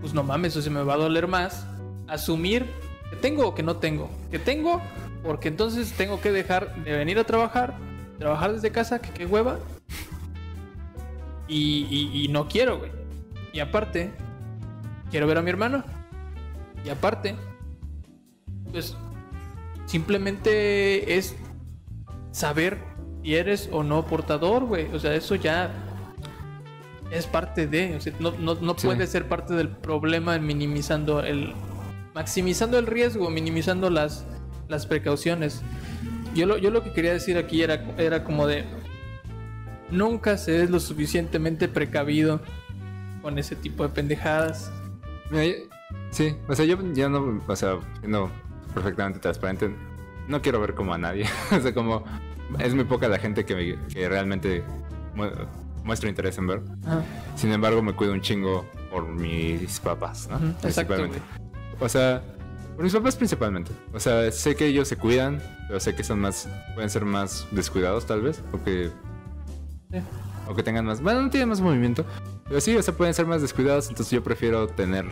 pues no mames, o sea, me va a doler más asumir que tengo o que no tengo. Que tengo, porque entonces tengo que dejar de venir a trabajar, trabajar desde casa, que qué hueva. Y, y- y no quiero, güey. Y aparte, quiero ver a mi hermano. Y aparte, pues simplemente es saber si eres o no portador, güey. O sea, eso ya es parte de. O sea, no, no, no Sí. puede ser parte del problema en minimizando el. maximizando el riesgo, minimizando las, las precauciones. Yo lo, yo lo que quería decir aquí era, era como de. Nunca se es lo suficientemente precavido con ese tipo de pendejadas. Mira, yo- sí, o sea, yo ya no, o sea, siendo perfectamente transparente, no quiero ver como a nadie. o sea, como es muy poca la gente que, me- que realmente mu- muestra interés en ver. Ajá. Sin embargo, me cuido un chingo por mis papás, ¿no? Exacto, Principalmente. O sea, por mis papás principalmente. O sea, sé que ellos se cuidan, pero sé que son más, pueden ser más descuidados tal vez, o que Sí. o que tengan más, bueno, no tienen más movimiento, pero sí, o sea, pueden ser más descuidados, entonces yo prefiero tener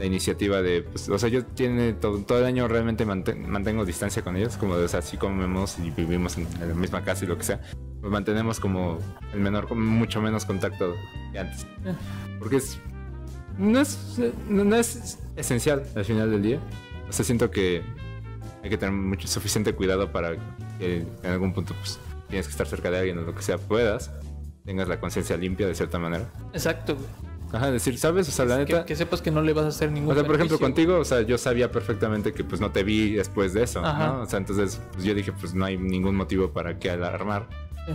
la iniciativa de, pues, o sea, yo tiene todo, todo el año realmente manten- mantengo distancia con ellos, como de, o sea, así comemos y vivimos en, en la misma casa y lo que sea, pues mantenemos como el menor, mucho menos contacto que antes, Eh. porque es, no es, no, no es esencial al final del día, o sea, siento que hay que tener mucho suficiente cuidado para que en algún punto, pues, tienes que estar cerca de alguien o lo que sea puedas, tengas la conciencia limpia de cierta manera. Exacto, güey. Ajá, decir, ¿sabes? O sea, la Que, neta. que sepas que no le vas a hacer ningún O sea, por ejemplo, contigo, o sea, yo sabía perfectamente que pues no te vi después de eso, Ajá. ¿no? O sea, entonces pues, yo dije, pues no hay ningún motivo para que alarmar.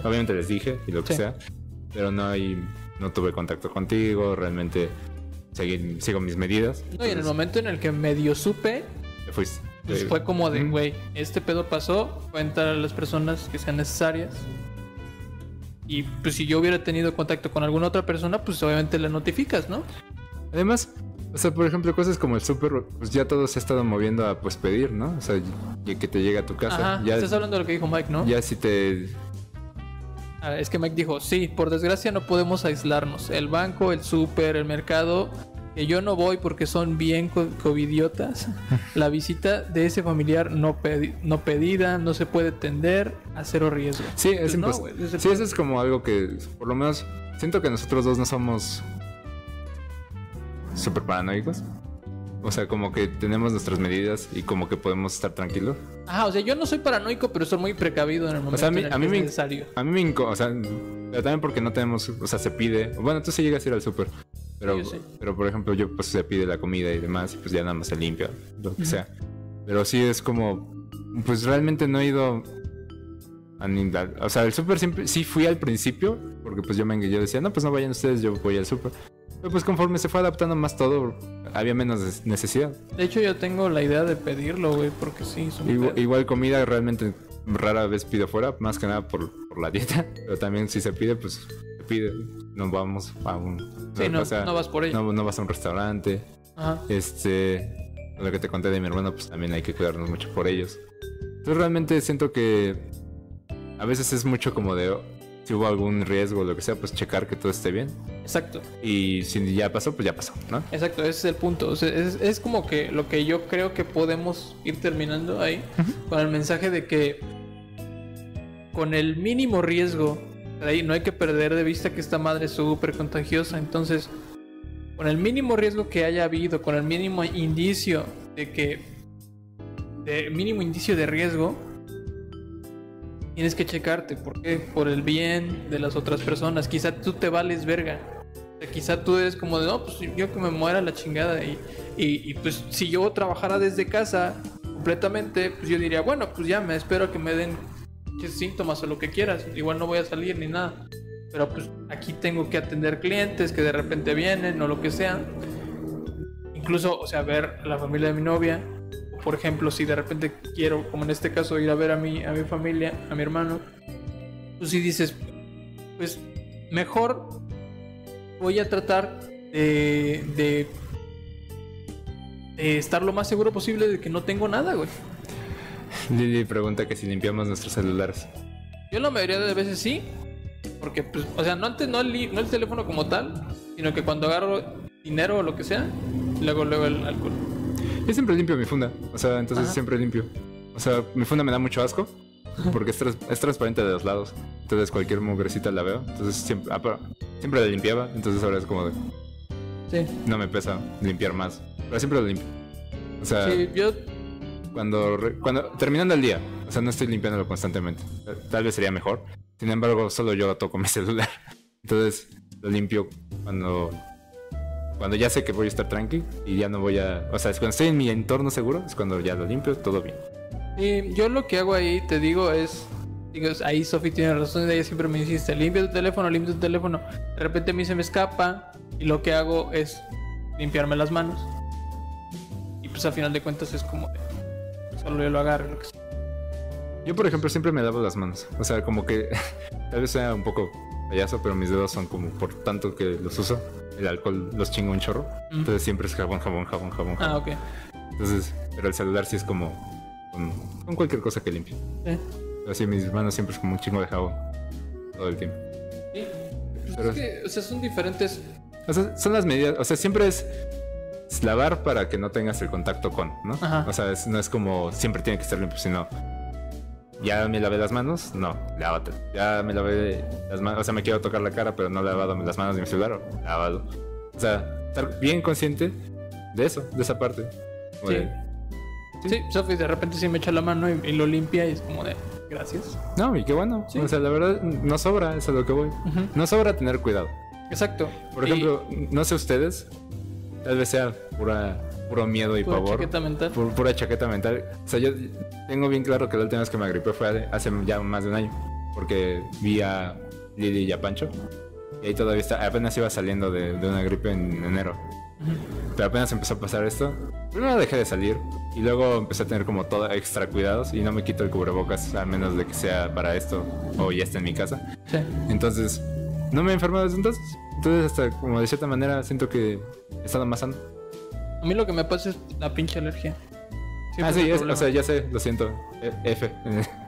Obviamente les dije y lo que Sí. sea, pero no hay, no tuve contacto contigo, realmente seguí, sigo mis medidas. No, y en el entonces, momento en el que medio supe, te fuiste. pues fue como de, güey, este pedo pasó, cuenta a las personas que sean necesarias. Y pues si yo hubiera tenido contacto con alguna otra persona, pues obviamente la notificas, ¿no? Además, o sea, por ejemplo, cosas como el súper, pues ya todo se ha estado moviendo a pues pedir, ¿no? O sea, y que te llega a tu casa. Ajá, ya, estás hablando de lo que dijo Mike, ¿no? ya si te Ah, es que Mike dijo, sí, por desgracia no podemos aislarnos. El banco, el súper, el mercado, que yo no voy porque son bien co- covidiotas. La visita de ese familiar no, pedi- no pedida, no se puede tender a cero riesgo. Sí, es Pues no, es el Sí, eso es como algo que, por lo menos, siento que nosotros dos no somos. súper paranoicos. O sea, como que tenemos nuestras medidas y como que podemos estar tranquilos. Ajá, o sea, yo no soy paranoico, pero soy muy precavido en el momento O sea, a mí, en el a que mí es me, necesario. a mí me o sea, pero también porque no tenemos, o sea, se pide. Bueno, tú sí llegas a ir al súper. Pero, Sí, sí. pero por ejemplo, yo pues se pide la comida y demás, y pues ya nada más se limpia, lo que sea. Pero sí es como, pues realmente no he ido a ni- a- O sea, el súper siempre, sí fui al principio, porque pues yo me yo decía, no, pues no vayan ustedes, yo voy al súper. Pero pues conforme se fue adaptando más todo, había menos necesidad. De hecho, yo tengo la idea de pedirlo, güey, porque sí, Igual, igual comida realmente rara vez pido fuera, más que nada por, por la dieta. Pero también si se pide, pues pide. No vamos a un. Sí, no, vas por no, no vas a un restaurante. Ajá. Este. Lo que te conté de mi hermano, pues también hay que cuidarnos mucho por ellos. Entonces realmente siento que a veces es mucho como de si hubo algún riesgo o lo que sea, pues checar que todo esté bien. Exacto, Y si ya pasó, pues ya pasó, ¿no? exacto, ese es el punto. O sea, es, es como que lo que yo creo que podemos ir terminando ahí con el mensaje de que con el mínimo riesgo, ahí no hay que perder de vista que esta madre es súper contagiosa. Entonces, con el mínimo riesgo que haya habido, con el mínimo indicio de que, de mínimo indicio de riesgo, tienes que checarte. ¿Por qué? Por el bien de las otras personas. Quizá tú te vales verga. O sea, quizá tú eres como de, no, pues yo que me muera la chingada. Y, y, pues si yo trabajara desde casa completamente, pues yo diría, bueno, pues ya me espero que me den síntomas o lo que quieras. Igual no voy a salir ni nada. Pero pues aquí tengo que atender clientes que de repente vienen o lo que sea. Incluso, o sea, ver a la familia de mi novia. Por ejemplo, si de repente quiero, como en este caso, ir a ver a mi, a mi familia, a mi hermano. Pues si dices, pues mejor voy a tratar de, de estar lo más seguro posible de que no tengo nada, güey. Lili pregunta que si limpiamos nuestros celulares. Yo la mayoría de veces sí. Porque, pues, o sea, no, antes, no, el, no el teléfono como tal, sino que cuando agarro dinero o lo que sea, luego, luego el alcohol. Yo siempre limpio mi funda. O sea, entonces Ajá. siempre limpio. O sea, mi funda me da mucho asco. Porque es, trans- es transparente de los lados. Entonces cualquier mugrecita la veo. Entonces siempre, ah, pero siempre la limpiaba. Entonces ahora es como de, Sí. no me pesa limpiar más. Pero siempre lo limpio. O sea, Sí, yo, cuando, cuando terminando el día. O sea, no estoy limpiándolo constantemente. Tal vez sería mejor. Sin embargo, solo yo toco mi celular. Entonces lo limpio cuando cuando ya sé que voy a estar tranqui y ya no voy a, o sea, es cuando estoy en mi entorno seguro, es cuando ya lo limpio, todo bien. sí, yo lo que hago ahí, te digo, es. Ahí Sofi tiene razón, ella siempre me insiste, limpia tu teléfono, limpia tu teléfono. De repente a mí se me escapa y lo que hago es limpiarme las manos. Y pues al final de cuentas es como solo yo lo agarro. Lo que sea. Yo, por ejemplo, siempre me lavo las manos. O sea, como que tal vez sea un poco payaso, pero mis dedos son como por tanto que los uso. El alcohol los chingo un chorro. Mm. Entonces siempre es jabón, jabón, jabón, jabón. Ah, ok. Entonces, pero el celular sí es como con, con cualquier cosa que limpie. Sí. Así mis manos siempre es como un chingo de jabón. Todo el tiempo. Sí. Pues Pero- es que, o sea, son diferentes. O sea, son las medidas. O sea, siempre es lavar para que no tengas el contacto con, ¿no? Ajá. O sea, es- no es como siempre tiene que estar limpio, sino ya me lavé las manos, no, lávate. Ya me lavé las manos, o sea, me quiero tocar la cara, pero no he lavado las manos de mi celular, lávalo. O sea, estar bien consciente de eso, de esa parte. Sí. Sí, Sofi de repente sí me echa la mano y, y lo limpia y es como de gracias. no, y qué bueno. Sí. O sea, la verdad, no sobra, eso es a lo que voy. No sobra tener cuidado. Exacto. Por Y ejemplo, no sé ustedes, tal vez sea pura, puro miedo y pura pavor. chaqueta mental. Por pura chaqueta mental. O sea, yo tengo bien claro que la última vez que me agripé fue hace ya más de un año. Porque vi a Lili y a Pancho. Y ahí todavía está, apenas iba saliendo de, de una gripe en enero. Pero apenas empezó a pasar esto. Primero dejé de salir. Y luego empecé a tener como todo extra cuidados. Y no me quito el cubrebocas a menos de que sea para esto o ya esté en mi casa. Sí. Entonces, no me he enfermado desde entonces. Entonces, hasta como de cierta manera siento que he estado más sano. A mí lo que me pasa es la pinche alergia. Siempre ah, sí, es- o sea, ya sé, lo siento. E- F.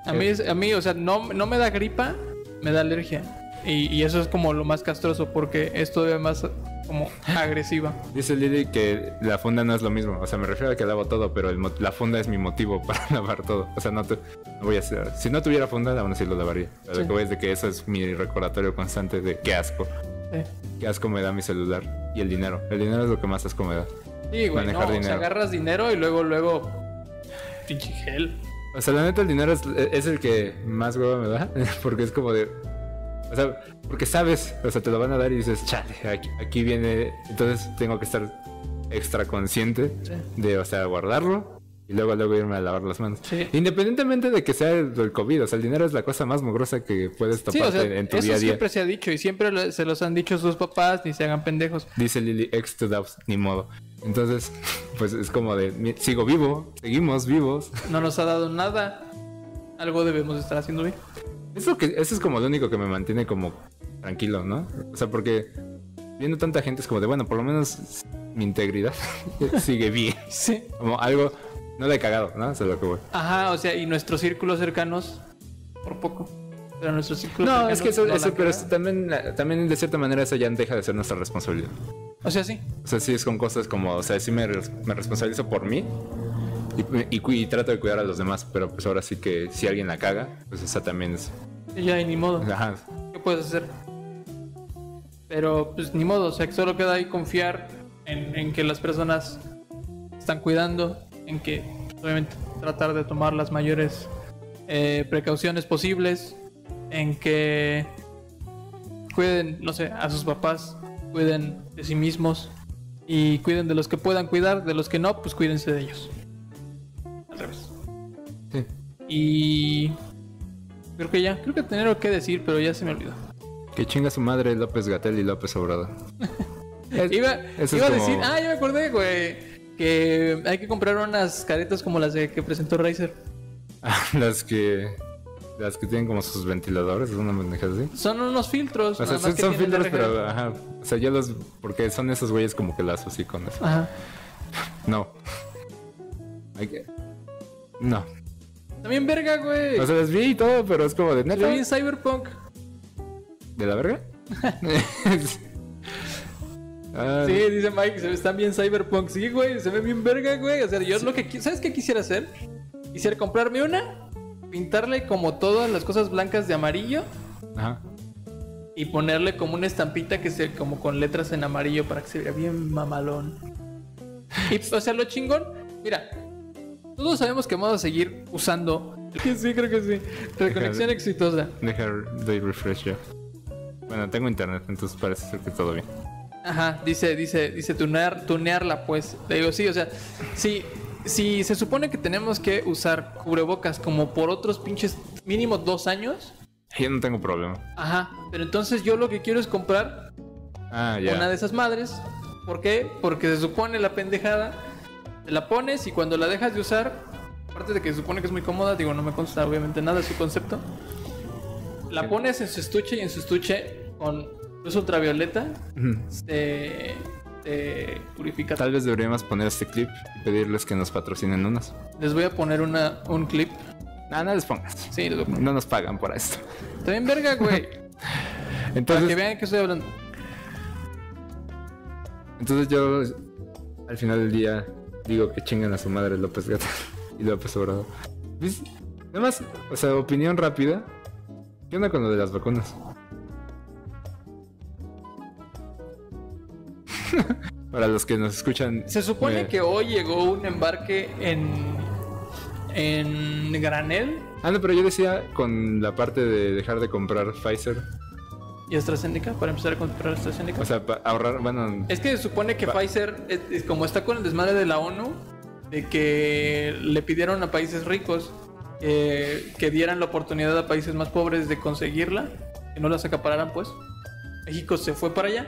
a mí, es- a mí, o sea, no, no me da gripa, me da alergia. Y, y eso es como lo más castroso porque es todavía más como agresiva. Dice Lili que la funda no es lo mismo. O sea, me refiero a que lavo todo, pero el la funda es mi motivo para lavar todo. O sea, no, te- no voy a hacer. Si no tuviera funda, aún así lo lavaría. Pero Sí. Lo que voy es de que eso es mi recordatorio constante de qué asco. Sí. qué asco me da mi celular y el dinero. El dinero es lo que más asco me da. Sí, güey, no, Manejar o sea, dinero. agarras dinero y luego, luego, pinche gel. O sea, la neta, el dinero es, es el que más hueva me da. Porque es como de. O sea, porque sabes, o sea, te lo van a dar y dices, chale, aquí, aquí viene. Entonces tengo que estar extra consciente Sí. de, o sea, guardarlo y luego, luego irme a lavar las manos. Sí. Independientemente de que sea el, el COVID, o sea, el dinero es la cosa más mugrosa que puedes Sí, toparte o sea, en tu eso día a día. siempre se ha dicho y siempre se los han dicho sus papás, ni se hagan pendejos. Dice Lily X to Doubts, ni modo. Entonces, pues es como de, sigo vivo, seguimos vivos. No nos ha dado nada. Algo debemos estar haciendo bien. Eso, que, eso es como lo único que me mantiene como tranquilo, ¿no? O sea, porque viendo tanta gente es como de, bueno, por lo menos mi integridad sigue bien. Sí. Como algo, no le he cagado, ¿no? Eso es lo que voy. Ajá, o sea, y nuestros círculos cercanos, por poco. Pero nuestros círculos No, cercanos. es que eso, no eso pero eso también, también de cierta manera eso ya deja de ser nuestra responsabilidad. O sea, sí. O sea, sí es con cosas como, o sea, sí me, me responsabilizo por mí y, y trato de cuidar a los demás, pero pues ahora sí que si alguien la caga, pues esa también es... Ya, y ni modo. Ajá, ¿Qué puedes hacer? Pero, pues, ni modo. O sea, que solo queda ahí confiar en, en que las personas están cuidando, en que, obviamente, tratar de tomar las mayores eh, precauciones posibles, en que cuiden, no sé, a sus papás, cuiden de sí mismos y cuiden de los que puedan cuidar, de los que no, pues cuídense de ellos. Sí. Y creo que ya, creo que tenía algo que decir, pero ya se me olvidó. Que chinga su madre López Gatel y López Obrador. Es- Iba, iba a como- decir, ah, ya me acordé, güey, que hay que comprar unas caretas como las de que presentó Razer. las que las que tienen como sus ventiladores, una pendejada así. Son unos filtros. O sea, nada más son, que son tienen filtros, pero ajá. O sea, yo los. Porque son esos güeyes como que las así con eso. Ajá. No. Hay que. No. También verga, güey. O sea, las vi y todo, pero es como de neta. También Cyberpunk. ¿De la verga? Ah, Sí, dice Mike, se ve- están bien Cyberpunk. Sí, güey, se ve bien verga, güey. O sea, yo lo que ¿Sabes qué quisiera hacer? Quisiera comprarme una, pintarle como todas las cosas blancas de amarillo Ajá. y ponerle como una estampita que se como con letras en amarillo para que se vea bien mamalón. Y, o sea, lo chingón, mira, todos sabemos que vamos a seguir usando. Sí, creo que sí. Reconexión exitosa. Deja de refresh ya. Bueno, tengo internet, entonces parece ser que todo bien. Ajá, dice, dice, dice tunear, tunearla, pues. Le digo, sí, o sea, si, si se supone que tenemos que usar cubrebocas como por otros pinches mínimo dos años, Yo no tengo problema. ajá, pero entonces yo lo que quiero es comprar Ah, una de esas madres. ¿Por qué? Porque se supone la pendejada, te la pones y cuando la dejas de usar, aparte de que se supone que es muy cómoda, digo, no me consta obviamente nada de su concepto, la pones en su estuche y en su estuche con luz ultravioleta te purifica. Tal vez deberíamos poner este clip y pedirles que nos patrocinen unas. Les voy a poner una, un clip. Ah, no les pongas. Sí, les. No nos pagan por esto. Está bien verga, güey. Para que Entonces, vean que estoy hablando. entonces yo al final del día digo que chingan a su madre López Gata y López Obrador. ¿Ves? Nada más, o sea, opinión rápida. ¿Qué onda con lo de las vacunas? Para los que nos escuchan. Se supone eh, que hoy llegó un embarque en. en granel Ah, no, pero yo decía con la parte de dejar de comprar Pfizer. Y AstraZeneca para empezar a comprar AstraZeneca. O sea, para ahorrar, bueno, es que se supone que Pfizer, es- es como está con el desmadre de la ONU, de que le pidieron a países ricos eh, que dieran la oportunidad a países más pobres de conseguirla, que no las acapararan, pues. México se fue para allá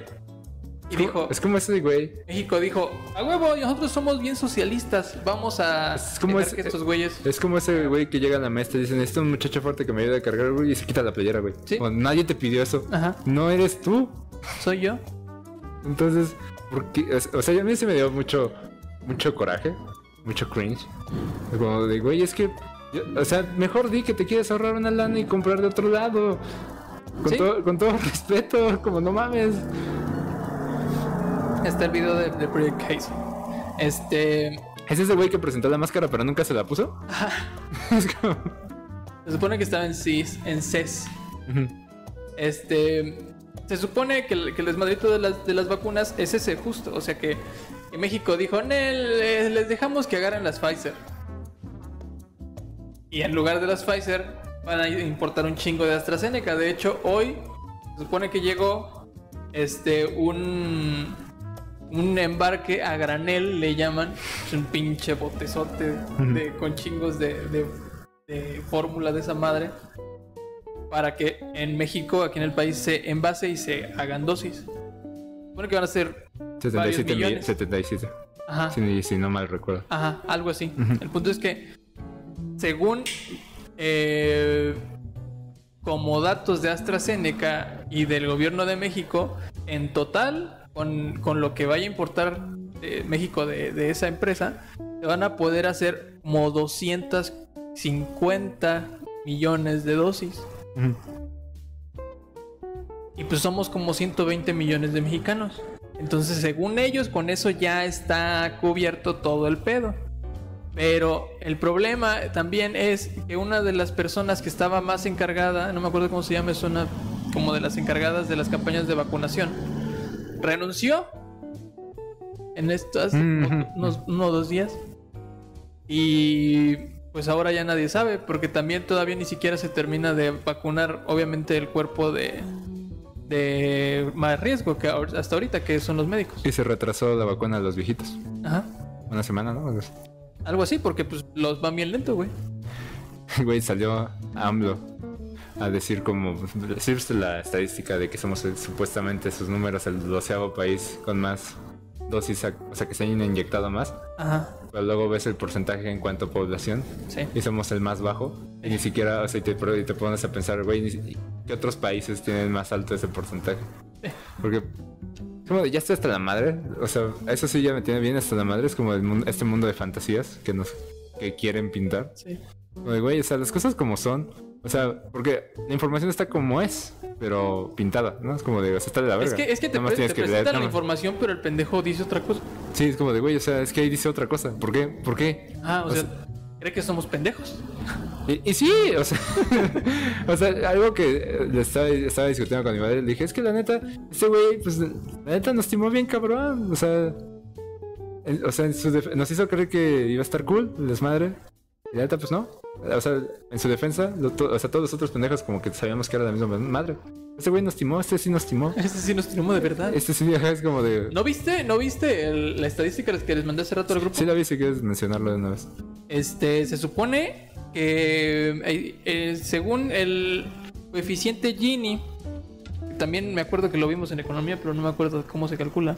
y dijo: es como ese güey. México dijo, a huevo, nosotros somos bien socialistas, vamos a Es como dejar es- que estos güeyes... Es como ese güey que llega a la maestra y dice, necesito un muchacho fuerte que me ayude a cargar, güey, y se quita la playera, güey. Sí. O nadie te pidió eso. Ajá, No eres tú. soy yo. Entonces, ¿por qué? Es- O sea, a mí se me dio mucho, mucho coraje, mucho cringe. Como de, güey, es que, yo- o sea, mejor di que te quieres ahorrar una lana y comprar de otro lado. Con, Sí. todo, con todo respeto, como no mames. Está el video de, de Project Case. Este... ¿Es ese güey que presentó la máscara pero nunca se la puso? es como... Se supone que estaba en CIS, en CES. Este... se supone que el, que el desmadrito de las, de las vacunas es ese justo. O sea que, que México dijo, "Nel, eh, les dejamos que agarren las Pfizer. Y en lugar de las Pfizer van a importar un chingo de AstraZeneca. De hecho, hoy se supone que llegó este un un embarque a granel le llaman, es un pinche botezote de, con chingos de, de, de fórmula de esa madre para que en México, aquí en el país, se envase y se hagan dosis. Supone que van a ser 77 mil- millones. 77. Ajá. Si, si no mal recuerdo. Ajá, algo así. El punto es que, según eh, como datos de AstraZeneca y del gobierno de México, en total, con, con lo que vaya a importar eh, México de, de esa empresa, se van a poder hacer como 250 millones de dosis. Y pues somos como 120 millones de mexicanos. Entonces, según ellos, con eso ya está cubierto todo el pedo. Pero el problema también es que una de las personas que estaba más encargada, no me acuerdo cómo se llama, es una como de las encargadas de las campañas de vacunación, renunció en estos Mm, ujú. unos uno o dos días. Y pues ahora ya nadie sabe, porque también todavía ni siquiera se termina de vacunar, obviamente, el cuerpo de, de más riesgo que hasta ahorita, que son los médicos. Y se retrasó la vacuna a los viejitos. Ajá. Una semana, ¿no? Algo así, porque pues los van bien lento, güey. Güey, salió AMLO a decir como... Decirse la estadística de que somos supuestamente sus números el doceavo país con más dosis, o sea, que se han inyectado más. Ajá. Pero luego ves el porcentaje en cuanto a población Sí. y somos el más bajo. Y ni siquiera, o sea, y te, y te pones a pensar, güey, ¿qué otros países tienen más alto ese porcentaje? Porque como de, ya estoy hasta la madre. O sea, eso sí ya me tiene bien hasta la madre. Es como el mun- este mundo de fantasías que nos que quieren pintar. Sí. Como de, güey, o sea, las cosas como son. O sea, porque la información está como es, pero pintada, ¿no? Es como de, o sea, está de la verga. Es que, es que te, pre- te que presentan la información, pero el pendejo dice otra cosa. Sí, es como de, güey, o sea, es que ahí dice otra cosa. ¿Por qué? ¿Por qué? Ah, o, O sea, cree que somos pendejos. Y, y sí, o sea, o sea, algo que eh, le estaba, estaba discutiendo con mi madre, le dije, es que la neta, este güey, pues la neta nos timó bien cabrón, o sea, o sea, nos hizo creer que iba a estar cool, el desmadre, y la neta, pues no, o sea, en su defensa, lo- to- o sea, todos los otros pendejos como que sabíamos que era la misma madre. Este güey nos timó, este sí nos timó, Este sí nos tiramos de verdad. este sí ajá, es como de... ¿No viste? ¿No viste el- la estadística que les mandé hace rato al grupo? Sí la vi si quieres mencionarlo de una vez. Este, se supone que eh, eh, según el coeficiente Gini, que también me acuerdo que lo vimos en economía, pero no me acuerdo cómo se calcula.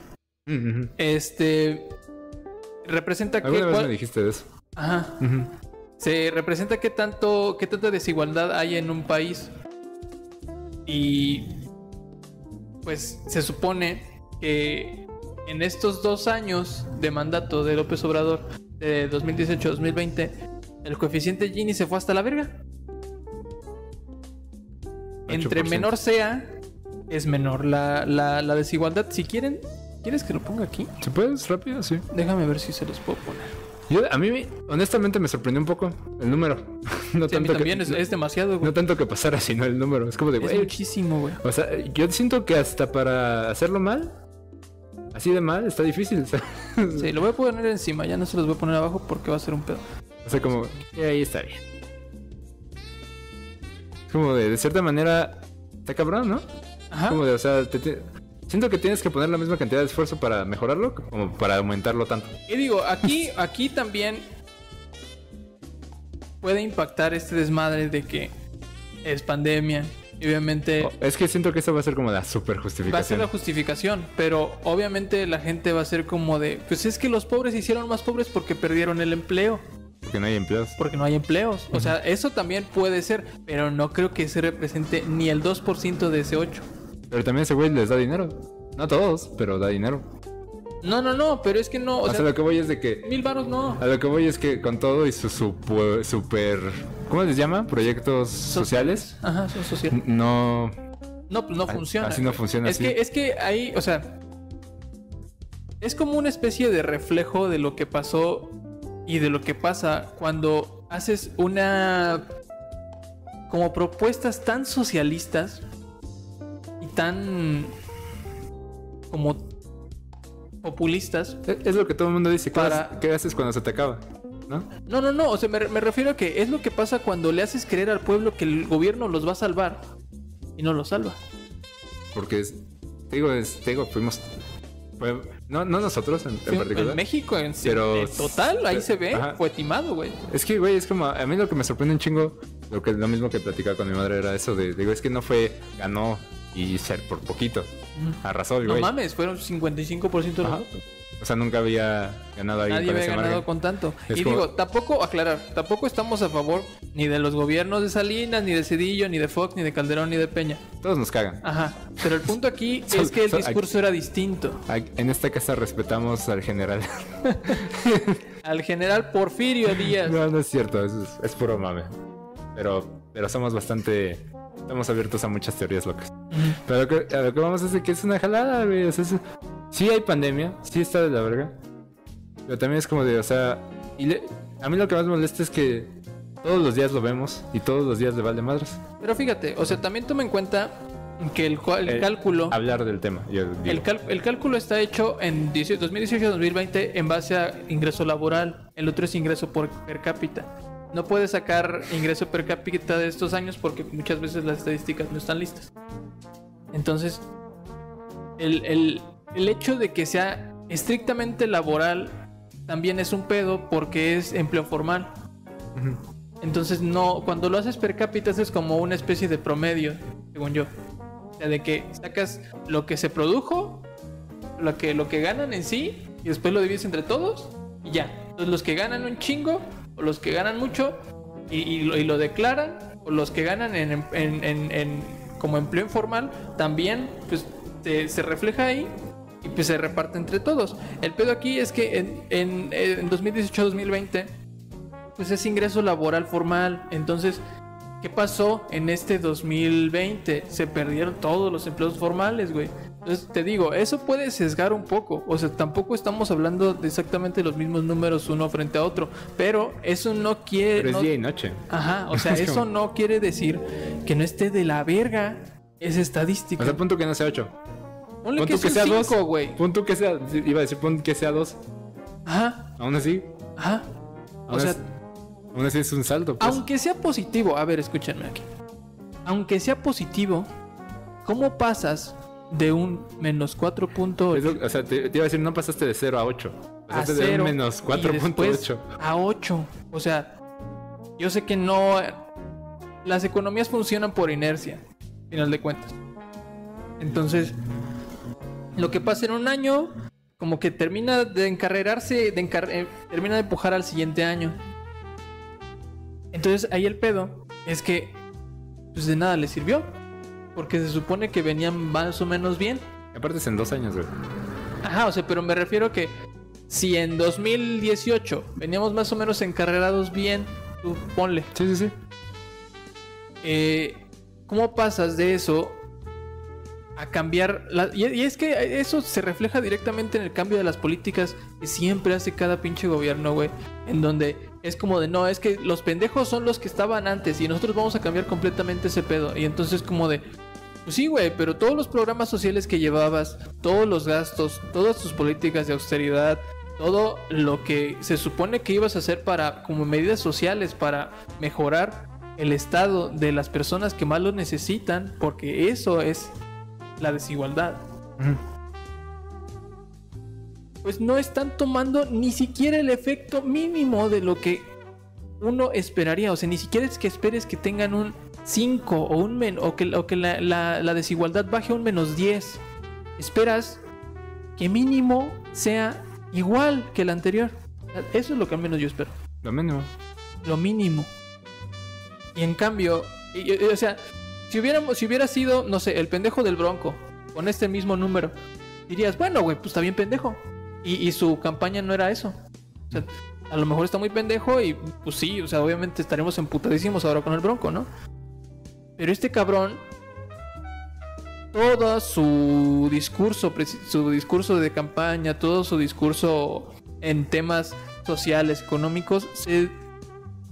Ujú. Este representa que Alguna vez cuál- me dijiste eso. Ajá. Ujú. Se representa qué tanto qué tanta desigualdad hay en un país. Y pues se supone que en estos dos años de mandato de López Obrador, de 2018-2020, el coeficiente Gini se fue hasta la verga. Entre 8%. menor sea, es menor la, la, la desigualdad. Si quieren, ¿quieres que lo ponga aquí? ¿Se puedes rápido? Sí. Déjame ver si se los puedo poner. Yo- a mí, honestamente, me sorprendió un poco el número. No Sí, a mí tanto también que, es, es demasiado, güey. no tanto que pasara, sino el número. Es como de, es güey. muchísimo, güey. O sea, yo siento que hasta para hacerlo mal, así de mal, está difícil. Sí, lo voy a poner encima, ya no se los voy a poner abajo porque va a ser un pedo. o sea, como, "Eh, ahí está bien. Es como de, de cierta manera, está cabrón, ¿no? Ajá. Como de, o sea, te- te- siento que tienes que poner la misma cantidad de esfuerzo para mejorarlo como para aumentarlo tanto. Y digo, aquí, aquí también puede impactar este desmadre de que es pandemia. Y obviamente Oh, Es que siento que eso va a ser como la super va a ser justificación. la justificación, pero obviamente la gente va a ser como de, pues es que los pobres se hicieron más pobres porque perdieron el empleo, Porque no hay empleos. porque no hay empleos. O sea, eso también puede ser, pero no creo que se represente ni el 2% de ese 8. Pero también ese güey les da dinero. No a todos, pero da dinero. No, no, no, pero es que no, o O sea, sea, lo que voy es de que mil varos no. A lo que voy es que con todo y sus super, super ¿cómo les llama? Proyectos sociales, Ajá, son social. n- no No, pues no A- funciona. así no funciona Es así. que, es que ahí, o sea, es como una especie de reflejo de lo que pasó y de lo que pasa cuando haces una. como propuestas tan socialistas tan como populistas. Es, lo que todo el mundo dice. ¿Qué, Para- haces- qué haces cuando se te acaba? ¿No? No, no, no, o sea, me, me refiero a que es lo que pasa cuando le haces creer al pueblo que el gobierno los va a salvar y no los salva. Porque, es- te digo, es- te digo, fuimos... fue- no, no nosotros en, en particular. En México, en, Pero- total, ahí se ve, Ajá. fue timado, güey. Es que, güey, es como, a mí lo que me sorprende un chingo, lo que lo mismo que platicaba con mi madre era eso de, digo, es que no fue, ganó y ser por poquito, arrasó el No güey. mames, fueron 55% de los Ajá. votos. O sea, nunca había ganado ahí Nadie con había ese ganado margen. con tanto. Es y como- digo, tampoco, aclarar, tampoco estamos a favor ni de los gobiernos de Salinas, ni de Cedillo, ni de Fox, ni de Calderón, ni de Peña. Todos nos cagan. Ajá. Pero el punto aquí es que el discurso era distinto. En esta casa respetamos al general. Al general Porfirio Díaz. no, no es cierto, es, es puro mame. Pero, pero somos bastante, estamos abiertos a muchas teorías locas. Pero que- a lo que vamos es de que es una jalada, güey. O sea, es- sí hay pandemia, sí está de la verga. Pero también es como de, o sea, y le- a mí lo que más molesta es que todos los días lo vemos y todos los días le vale madres. Pero fíjate, o sea, también toma en cuenta que el, el Eh, cálculo... Hablar del tema, yo. El, cal- el cálculo está hecho en 2018-2020 en base a ingreso laboral. El otro es ingreso por per cápita. No puedes sacar ingreso per cápita de estos años porque muchas veces las estadísticas no están listas. Entonces, el, el- el hecho de que sea estrictamente laboral también es un pedo porque es empleo formal. Entonces no, cuando lo haces per cápita es como una especie de promedio, según yo. O sea, de que sacas lo que se produjo, lo que, lo que ganan en sí, y después lo divides entre todos, y ya. Entonces los que ganan un chingo, o los que ganan mucho, y, lo, y lo declaran, o los que ganan en- como empleo informal, también pues se, se refleja ahí y pues se reparte entre todos. El pedo aquí es que en, en, en 2018-2020 pues es ingreso laboral formal. Entonces, ¿qué pasó en este 2020? Se perdieron todos los empleos formales, güey. Entonces, te digo, eso puede sesgar un poco. O sea, tampoco estamos hablando de exactamente los mismos números uno frente a otro. Pero eso no quiere... Pero es no- día y noche. Ajá, o sea, Es eso no quiere decir que no esté de la verga esa estadística. O sea, punto que no sea 8. Ponle pon que, sea dos. cinco, güey. Punto que sea, iba a decir punto que sea 2. Ajá, Aún así, ajá. O aún, sea, es- aún así es un salto. Pues. Aunque sea positivo, a ver, escúchenme aquí. Aunque sea positivo, ¿cómo pasas de un menos 4.8 Es lo- o sea, te, te iba a decir, no pasaste de 0 a 8. a Pasaste de 0 un menos y después 4.8. a 8? O sea, yo sé que no. Las economías funcionan por inercia, final de cuentas. Entonces, lo que pasa en un año, como que termina de encarrerarse, de encar- eh, termina de empujar al siguiente año. Entonces, ahí el pedo es que, pues de nada le sirvió. Porque se supone que venían más o menos bien. Aparte es en dos años, güey. Ajá, o sea, pero me refiero que si en 2018 veníamos más o menos encarrerados bien, tú ponle. Sí, sí, sí. eh, ¿Cómo pasas de eso a cambiar? la- y, y es que eso se refleja directamente en el cambio de las políticas que siempre hace cada pinche gobierno, güey. En donde es como de, no, es que los pendejos son los que estaban antes y nosotros vamos a cambiar completamente ese pedo. Y entonces como de, pues sí, güey, pero todos los programas sociales que llevabas, todos los gastos, todas tus políticas de austeridad, todo lo que se supone que ibas a hacer para, como medidas sociales, para mejorar el estado de las personas que más lo necesitan, porque eso es la desigualdad. Pues no están tomando ni siquiera el efecto mínimo de lo que uno esperaría. O sea, ni siquiera es que esperes que tengan un 5 o un men o que, o que la, la- la desigualdad baje a un menos 10. Esperas que mínimo sea igual que el anterior. Eso es lo que al menos yo espero. Lo mínimo. Lo mínimo. Y en cambio, y- y- o sea, si hubiéramos, si hubiera sido, no sé, el pendejo del Bronco, con este mismo número, dirías, bueno, güey, pues está bien pendejo. Y, su campaña no era eso. A lo mejor está muy pendejo y pues sí, o sea, obviamente estaremos emputadísimos ahora con el Bronco, ¿no? Pero este cabrón, todo su discurso, su discurso de campaña, todo su discurso en temas sociales, económicos, se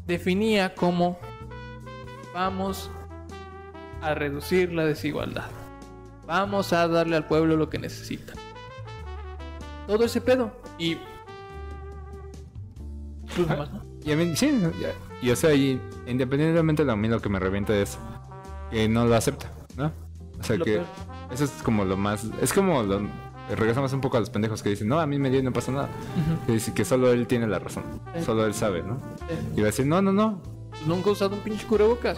definía como vamos a reducir la desigualdad. Vamos a darle al pueblo lo que necesita. Todo ese pedo. Y. Pues ¿no? Y a mí, sí, ya- y o sea, y independientemente de a mí lo que me revienta es que no lo acepta, ¿no? O sea Lo que peor. eso es como lo más, es como lo, regresamos un poco a los pendejos que dicen, no, a mí me dio y no pasa nada. Ujú. Que dice que solo él tiene la razón, solo él sabe, ¿no? Y va a decir, no, no, no. Nunca he usado un pinche cubrebocas.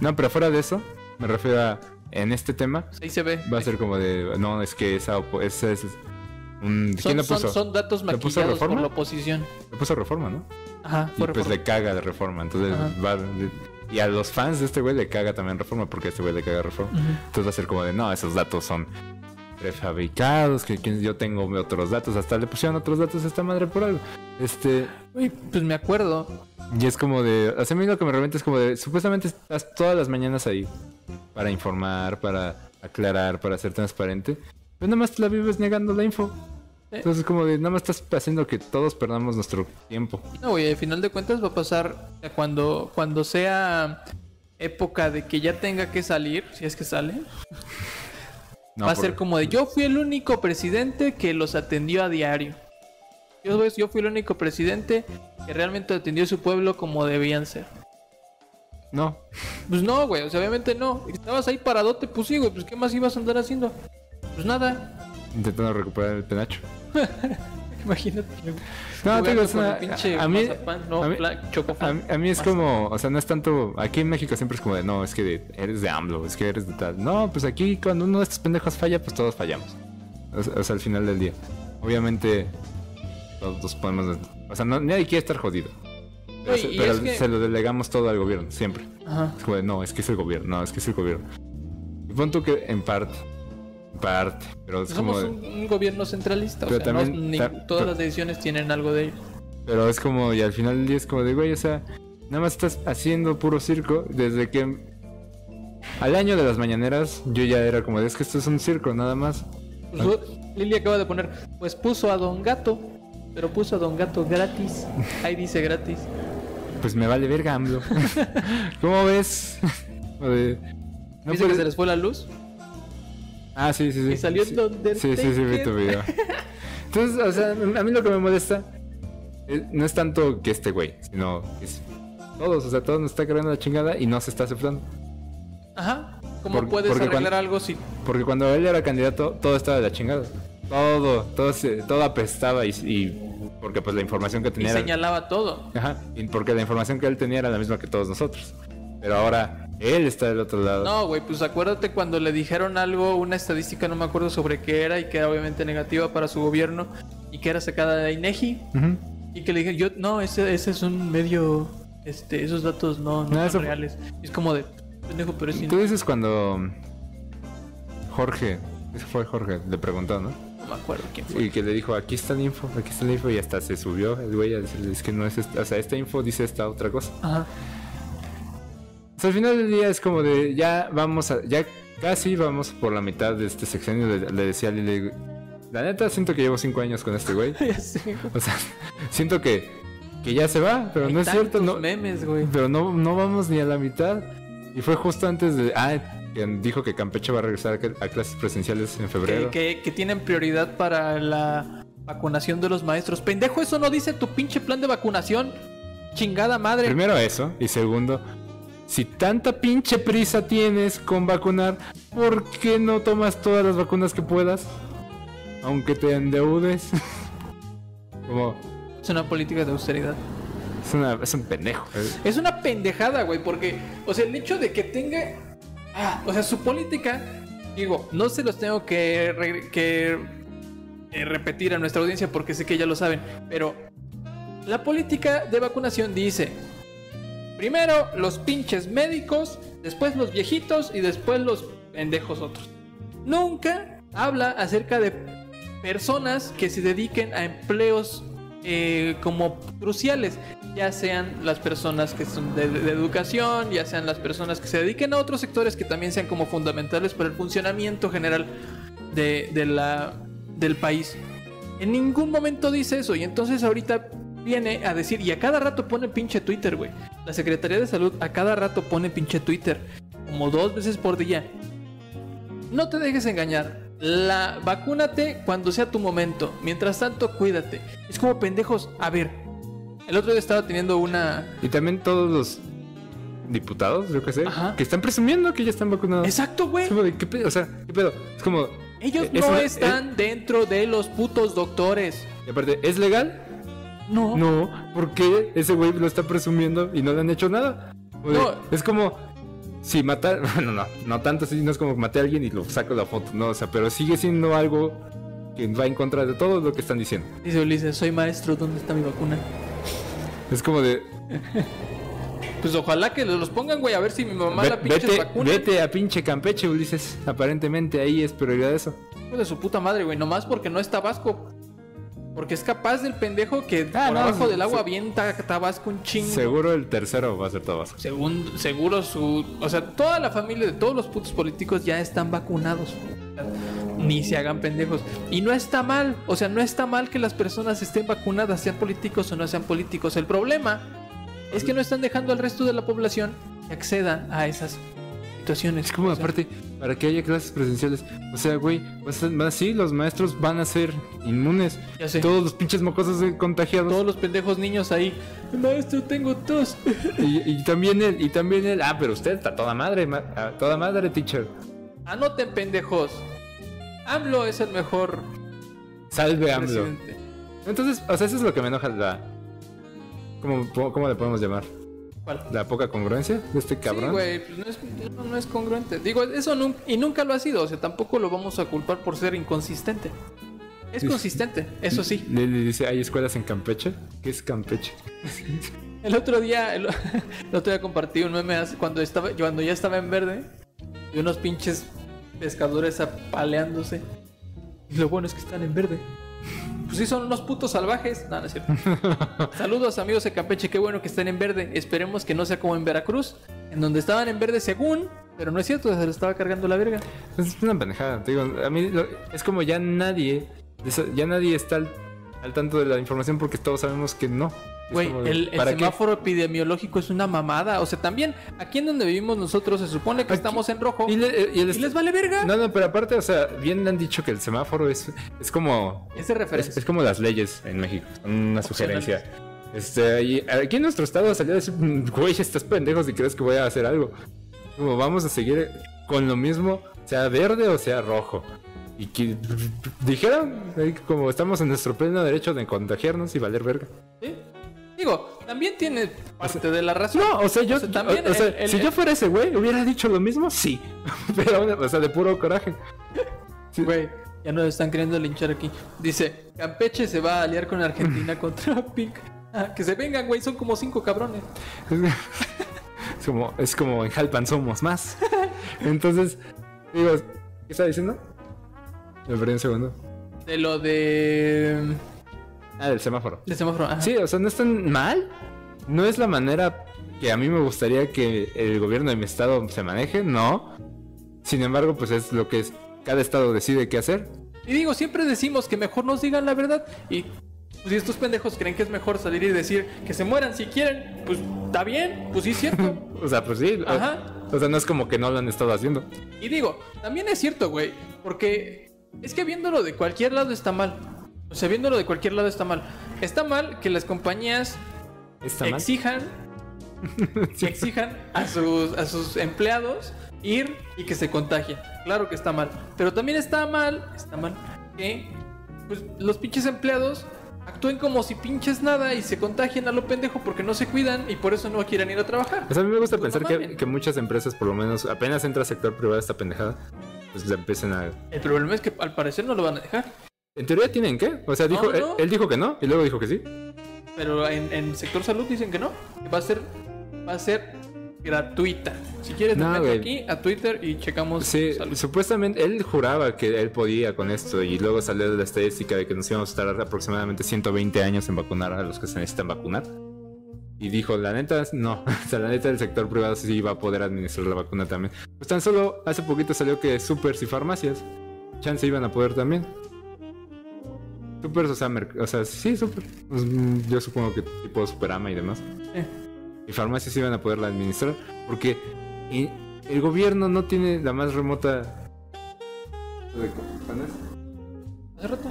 No, pero fuera de eso, me refiero a, en este tema, Pues Ahí se ve. va a ser como de, no, es que esa, esa es... un- ¿Quién Son, lo puso? son, son datos ¿Le puso maquillados por la oposición. Le puso reforma, ¿no? Ajá, Y pues le caga de reforma. Entonces Ajá. va. Y a los fans de este güey le caga también reforma porque a este güey le caga reforma. Entonces va a ser como de no, esos datos son prefabricados, que, que yo tengo otros datos, hasta le pusieron otros datos a esta madre por algo. Este. Uy, pues me acuerdo. Y es como de. A mí lo que me revienta es como de. Supuestamente estás todas las mañanas ahí para informar, para aclarar, para ser transparente. Pero nada más te la vives negando la info. Entonces, como de nada más estás haciendo que todos perdamos nuestro tiempo. No, güey, al final de cuentas va a pasar cuando, cuando sea época de que ya tenga que salir, si es que sale, No, va a por- ser como de yo fui el único presidente que los atendió a diario. Yo, ves, yo fui el único presidente que realmente atendió a su pueblo como debían ser. No. Pues no, güey, o sea, obviamente no. Estabas ahí paradote, pues sí, güey, pues ¿qué más ibas a andar haciendo? Pues nada. Intentando recuperar el penacho. Imagínate. No, digo, es una- pinche a mí- mazapán, no, a mí-. A, a es como, o sea, no es tanto, aquí en México siempre es como de, no, es que de- eres de AMLO, es que eres de tal. No, pues aquí cuando uno de estos pendejos falla, pues todos fallamos. O sea, o sea, al final del día. Obviamente, todos podemos, o sea, no, nadie quiere estar jodido. Pero, se, pero es que- se lo delegamos todo al gobierno, siempre. Ajá. Es como de, no, es que es el gobierno, no, es que es el gobierno. Y pon tú que en parte, parte, pero es como Somos de- un, un gobierno centralista, o Pero sea, no- también- ni- ta- todas las decisiones tienen algo de ello. Pero es como, y al final del día es como de, güey, o sea, nada más estás haciendo puro circo desde que al año de las mañaneras yo ya era como de, es que esto es un circo, nada más. Pues, Lili acaba de poner, pues puso a Don Gato, pero puso a Don Gato gratis. Ahí dice gratis. Pues me vale verga, AMLO. ¿Cómo ves? Como de, no Dice que se les fue la luz Ah, sí, sí, sí. y salió sí. donde Sí, sí, sí, vi tu video. Entonces, o sea, a mí lo que me molesta eh, no es tanto que este güey, sino que es todos, o sea, todos nos está cargando la chingada y no se está aceptando. Ajá. ¿Cómo Por- puedes arreglar cuando- algo si Porque cuando él era candidato, todo estaba de la chingada. Todo, todo, se- todo apestaba y, y- porque pues la información que y tenía era, señalaba todo? Ajá, y porque la información que él tenía era la misma que todos nosotros. Pero ahora él está del otro lado. No, güey, pues acuérdate cuando le dijeron algo, una estadística, no me acuerdo sobre qué era y que era obviamente negativa para su gobierno y que era sacada de INEGI Ujú. y que le dije, yo, no, ese, ese es un medio, este, esos datos no, no, No, son eso- reales. Es como de, pendejo, pero es Tú dices cuando Jorge, ese fue Jorge, le preguntó, ¿no? No me acuerdo quién fue. Y que le dijo, aquí está la info, aquí está la info y hasta se subió el güey a decirle, es que no es esta, o sea, esta info dice esta otra cosa. Ajá. Sea, al final del día es como de, ya vamos a, ya casi vamos por la mitad de este sexenio, le, le decía a Lili, la neta siento que llevo cinco años con este güey. Güey. O sea, siento que, que ya se va, pero Hay no es cierto, no, memes, güey. pero no, no vamos ni a la mitad. Y fue justo antes de, ah, dijo que Campeche va a regresar a, clases presenciales en Que, febrero. que, que tienen prioridad para la vacunación de los maestros. Pendejo, eso no dice tu pinche plan de vacunación. Chingada madre. Primero eso, y segundo, si tanta pinche prisa tienes con vacunar, ¿por qué no tomas todas las vacunas que puedas? Aunque te endeudes. Como, Es una política de austeridad. es, una, es un pendejo. Es una pendejada, güey, porque, o sea, el hecho de que tenga. Ah, o sea, su política, digo, no se los tengo que, re- que eh, repetir a nuestra audiencia porque sé que ya lo saben, pero la política de vacunación dice: primero los pinches médicos, después los viejitos y después los pendejos otros. Nunca habla acerca de personas que se dediquen a empleos eh, como cruciales, ya sean las personas que son de, educación, ya sean las personas que se dediquen a otros sectores que también sean como fundamentales para el funcionamiento general de, del país. En ningún momento dice eso y entonces ahorita viene a decir y a cada rato pone pinche Twitter, güey. La Secretaría de Salud a cada rato pone pinche Twitter, como dos veces por día. no te dejes engañar. La vacúnate cuando sea tu momento. Mientras tanto, cuídate. Es como pendejos. A ver, el otro día estaba teniendo una. Y también todos los diputados, yo qué sé, Ajá. que están presumiendo que ya están vacunados. Exacto, güey. O sea, ¿qué pedo? Es como. Ellos eh, no están dentro de los putos doctores. Y aparte, ¿es legal? No. No. ¿Por qué ese güey lo está presumiendo y no le han hecho nada? No. Es como. Si matar. Bueno, no, no tanto así, no es como maté a alguien y lo saco la foto, no, o sea, pero sigue siendo algo que va en contra de todo lo que están diciendo. Dice Ulises, soy maestro, ¿dónde está mi vacuna? Es como de. Pues ojalá que los pongan, güey, a ver si mi mamá ve- la pinche vete, vacuna. vete a pinche Campeche, Ulises. Aparentemente ahí es prioridad eso. De su puta madre, güey, nomás porque no es Tabasco. Porque es capaz del pendejo que Ah, por no, abajo del agua se- avienta Tabasco un chingo. Seguro el tercero va a ser Tabasco. Según, seguro su... O sea, toda la familia de todos los putos políticos ya están vacunados. Ni se hagan pendejos. Y no está mal. O sea, no está mal que las personas estén vacunadas, sean políticos o no sean políticos. El problema es que no están dejando al resto de la población que acceda a esas situaciones. Es como O sea, aparte, para que haya clases presenciales. O sea, güey, vas a- va- sí, los maestros van a ser inmunes. Ya sé. Todos los pinches mocosos contagiados. Todos los pendejos niños ahí. Maestro, tengo tos. Y, y también él, y también él. Ah, pero usted está toda madre, ma- a toda madre, teacher. Anoten, pendejos. AMLO es el mejor Salve AMLO. presidente. Entonces, o sea, eso es lo que me enoja la. ¿Cómo, cómo le podemos llamar? ¿Cuál? ¿La poca congruencia de este Sí, cabrón? güey, pues no es, no, no es congruente. Digo, eso nunca, y nunca lo ha sido. O sea, tampoco lo vamos a culpar por ser inconsistente. Es Sí. consistente, eso sí. le, le dice, ¿hay escuelas en Campeche? ¿Qué es Campeche? El otro día, el, el otro día compartí un meme cuando estaba, cuando ya estaba en verde y unos pinches pescadores apaleándose. Y lo bueno es que están en verde. Pues sí, son unos putos salvajes. No, no es cierto. Saludos amigos de Campeche, qué bueno que estén en verde. Esperemos que no sea como en Veracruz, en donde estaban en verde según, pero no es cierto, se les estaba cargando la verga. Es una pendejada, te digo, a mí lo- es como ya nadie, ya nadie está al, al tanto de la información porque todos sabemos que no. Güey, el, el ¿para qué? semáforo epidemiológico es una mamada. O sea, también aquí en donde vivimos nosotros se supone que Aquí- estamos en rojo. Y, le- y el ¿Y les vale verga? No, no, pero aparte, o sea, bien han dicho que el semáforo es, es como Es de referencia. es, es como las leyes en México, una sugerencia. Este, y aquí en nuestro estado salió a decir, "Mm, güey, estás pendejos y crees que voy a hacer algo. Como vamos a seguir con lo mismo, sea verde o sea rojo. Y que dijeron, eh, como estamos en nuestro pleno derecho de contagiarnos y valer verga. ¿Sí? Digo, también tiene parte de la razón. No, o sea, yo, O sea, también o- o sea, el- el- si yo fuera ese güey, hubiera dicho lo mismo, sí. Pero, o sea, de puro coraje. Güey, ya nos están queriendo linchar aquí. Dice, Campeche se va a aliar con Argentina contra Pink. Ah, que se vengan, güey, son como cinco cabrones. Es como, es como en Jalpan somos más. Entonces, digo, ¿qué está diciendo? Me perdí un segundo. De lo de... Ah, del semáforo. De semáforo. ajá. Sí, o sea, no es tan mal. No es la manera que a mí me gustaría que el gobierno de mi estado se maneje, no. Sin embargo, pues es lo que es. Cada estado decide qué hacer. Y digo, siempre decimos que mejor nos digan la verdad. Y pues, si estos pendejos creen que es mejor salir y decir que se mueran si quieren, pues está bien, pues sí es cierto. O sea, pues sí. o- Ajá. O, sea, no es como que no lo han estado haciendo. Y digo, también es cierto, güey, porque es que viéndolo de cualquier lado está mal. O sea, viéndolo de cualquier lado está mal. Está mal que las compañías Está exijan, exijan a sus, a sus empleados ir y que se contagien. Claro que está mal. Pero también está mal, está mal, que pues, los pinches empleados actúen como si pinches nada y se contagien a lo pendejo porque no se cuidan y por eso no quieren ir a trabajar. Sea, a mí me gusta Pues pensar no que, que muchas empresas, por lo menos, apenas entra sector privado esta pendejada, pues le empiezan a. El problema es que al parecer no lo van a dejar. En teoría tienen que. O sea, dijo, No, no. Él, él dijo que no y luego dijo que sí. Pero en, en sector salud dicen que no. Que va a ser, va a ser gratuita. Si quieres, te No, güey. aquí a Twitter y checamos Sí, salud. supuestamente él juraba que él podía con esto y luego salió de la estadística de que nos íbamos a tardar aproximadamente 120 años en vacunar a los que se necesitan vacunar. Y dijo, la neta, no. O sea, la neta, el sector privado sí va a poder administrar la vacuna también. Pues tan solo hace poquito salió que supers y farmacias, chance iban a poder también. Supers, o sea, o sea sí, super. Pues, mm, yo supongo que tipo Superama y demás. Eh. Y farmacias iban a poderla administrar porque eh, el gobierno no tiene la más remota ¿Cuándo es? Hace rato.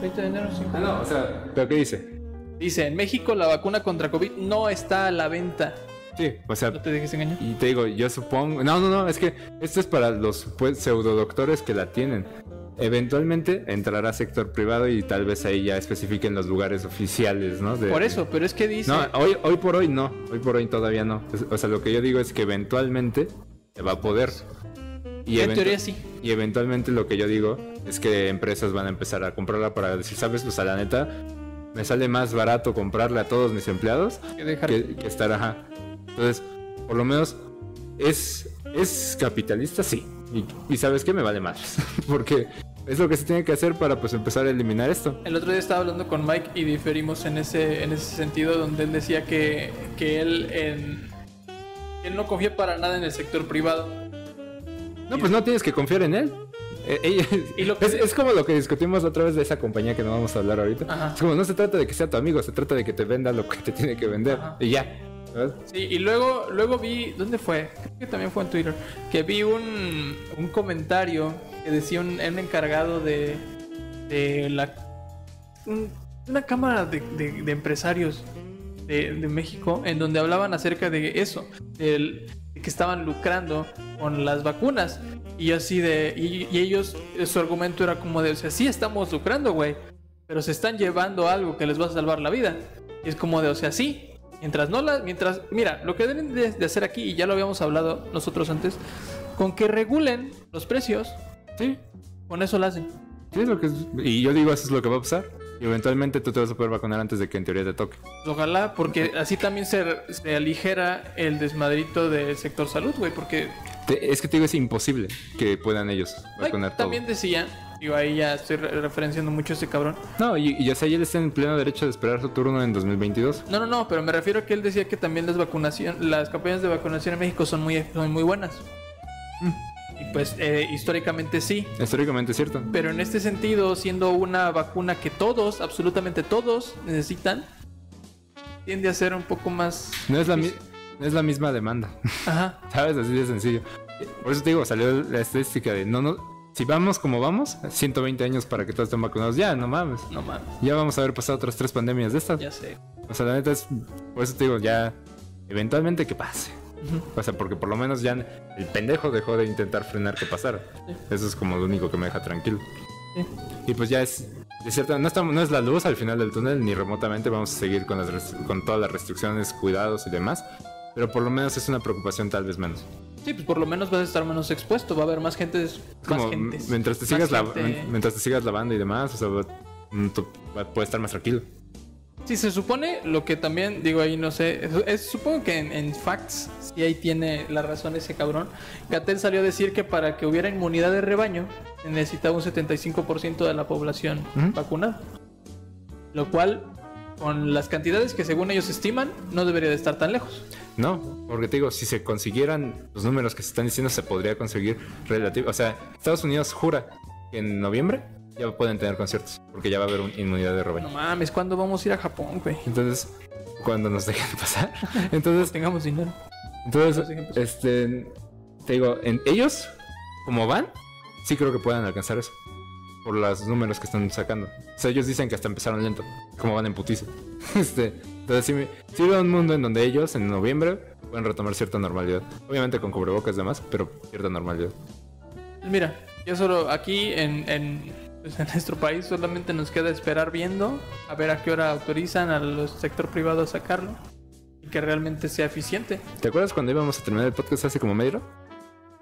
20 de enero, sí. Ah, no, o sea, ¿pero qué dice? Dice, en México la vacuna contra COVID no está a la venta. Sí, o sea, ¿No te dejes engañar? y te digo, yo supongo... No, no, no, es que esto es para los pues, pseudodoctores que la tienen. Eventualmente entrará sector privado y tal vez ahí ya especifiquen los lugares oficiales, ¿no? De- Por eso, pero es que dice... No, hoy, hoy por hoy no, hoy por hoy todavía no. O sea, lo que yo digo es que eventualmente se va a poder. Y en teoría sí. Y eventualmente lo que yo digo es que empresas van a empezar a comprarla para decir, ¿sabes? O sea, la neta, me sale más barato comprarle a todos mis empleados Que dejar... que, que estar, ajá. Entonces, por lo menos, es, es capitalista, sí. Y, y ¿sabes qué? Me vale más. Porque es lo que se tiene que hacer para pues empezar a eliminar esto. El otro día estaba hablando con Mike y diferimos en ese, en ese sentido donde él decía que, que él, en- él no confía para nada en el sector privado. No, pues no tienes que confiar en él. Ella- Y lo que- es, es como lo que discutimos otra vez de esa compañía que no vamos a hablar ahorita. Ajá. Es como no se trata de que sea tu amigo, se trata de que te venda lo que te tiene que vender. Ajá. Y ya. Y luego, luego vi, ¿dónde fue? Creo que también fue en Twitter, que vi un, un comentario que decía un, un encargado de, de la un- una cámara de, de- empresarios de, de México en donde hablaban acerca de eso, del- de que estaban lucrando con las vacunas. Y así de, y ellos, su argumento era como de, o sea, sí estamos lucrando, güey, pero se están llevando algo que les va a salvar la vida. Y es como de, o sea, sí, mientras no la, mientras, mira, lo que deben de, de hacer aquí, y ya lo habíamos hablado nosotros antes, con que regulen los precios, Sí. con eso lo hacen. Sí, es lo que Y yo digo, eso es lo que va a pasar. Y eventualmente tú te vas a poder vacunar antes de que en teoría te toque. Ojalá, porque así también se, se aligera el desmadrito del sector salud, güey, porque Te- es que te digo, es imposible que puedan ellos vacunar todo. también decía, digo, ahí ya estoy re- referenciando mucho a este cabrón. No, y, y ya él está en pleno derecho de esperar su turno en 2022. No, no, no, pero me refiero a que él decía que también las vacunación, las campañas de vacunación en México son muy, son muy buenas. Y pues eh, históricamente sí. Históricamente es cierto. Pero en este sentido, siendo una vacuna que todos, absolutamente todos, necesitan, tiende a ser un poco más. No es la, mi- no es la misma demanda. Ajá. ¿Sabes? Así de sencillo. Por eso te digo, salió la estadística de no, no. Si vamos como vamos, 120 años para que todos estén vacunados. Ya, no mames. No mames, Ya vamos a haber pasado otras tres pandemias de estas. ya sé. O sea, la neta es. Por eso te digo, ya. Eventualmente que pase. O sea, porque por lo menos ya el pendejo dejó de intentar frenar que pasara. Eso es como lo único que me deja tranquilo. Sí. Y pues ya es. De cierta, no, estamos, no es la luz al final del túnel, ni remotamente vamos a seguir con, las con todas las restricciones, cuidados y demás. Pero por lo menos es una preocupación tal vez menos. Sí, pues por lo menos vas a estar menos expuesto, va a haber más gente. Más como gentes, mientras te sigas la- gente. mientras te sigas lavando y demás, o sea, va- mm, puedes estar más tranquilo. Sí, se supone lo que también, digo ahí, no sé, es, supongo que en, en facts, sí ahí tiene la razón ese cabrón. Gatel salió a decir que para que hubiera inmunidad de rebaño, necesitaba un 75% de la población vacunada. Lo cual, con las cantidades que según ellos estiman, no debería de estar tan lejos. No, porque te digo, si se consiguieran los números que se están diciendo, se podría conseguir relativo. O sea, Estados Unidos jura que en noviembre ya pueden tener conciertos, porque ya va a haber una inmunidad de No rebaño. mames, ¿cuándo vamos a ir a Japón, güey? Entonces, cuando nos dejen pasar. Entonces, Tengamos dinero. entonces, este, te digo, en ellos, como van, sí creo que puedan alcanzar eso. Por los números que están sacando. O sea, ellos dicen que hasta empezaron lento, como van en putiza. Este, entonces sí, sí veo un mundo en donde ellos, en noviembre, pueden retomar cierta normalidad. Obviamente con cubrebocas y demás, pero cierta normalidad. Pues mira, yo solo aquí en, en, pues, en nuestro país solamente nos queda esperar viendo a ver a qué hora autorizan al sector privado a sacarlo y que realmente sea eficiente. ¿Te acuerdas cuando íbamos a terminar el podcast hace como media hora?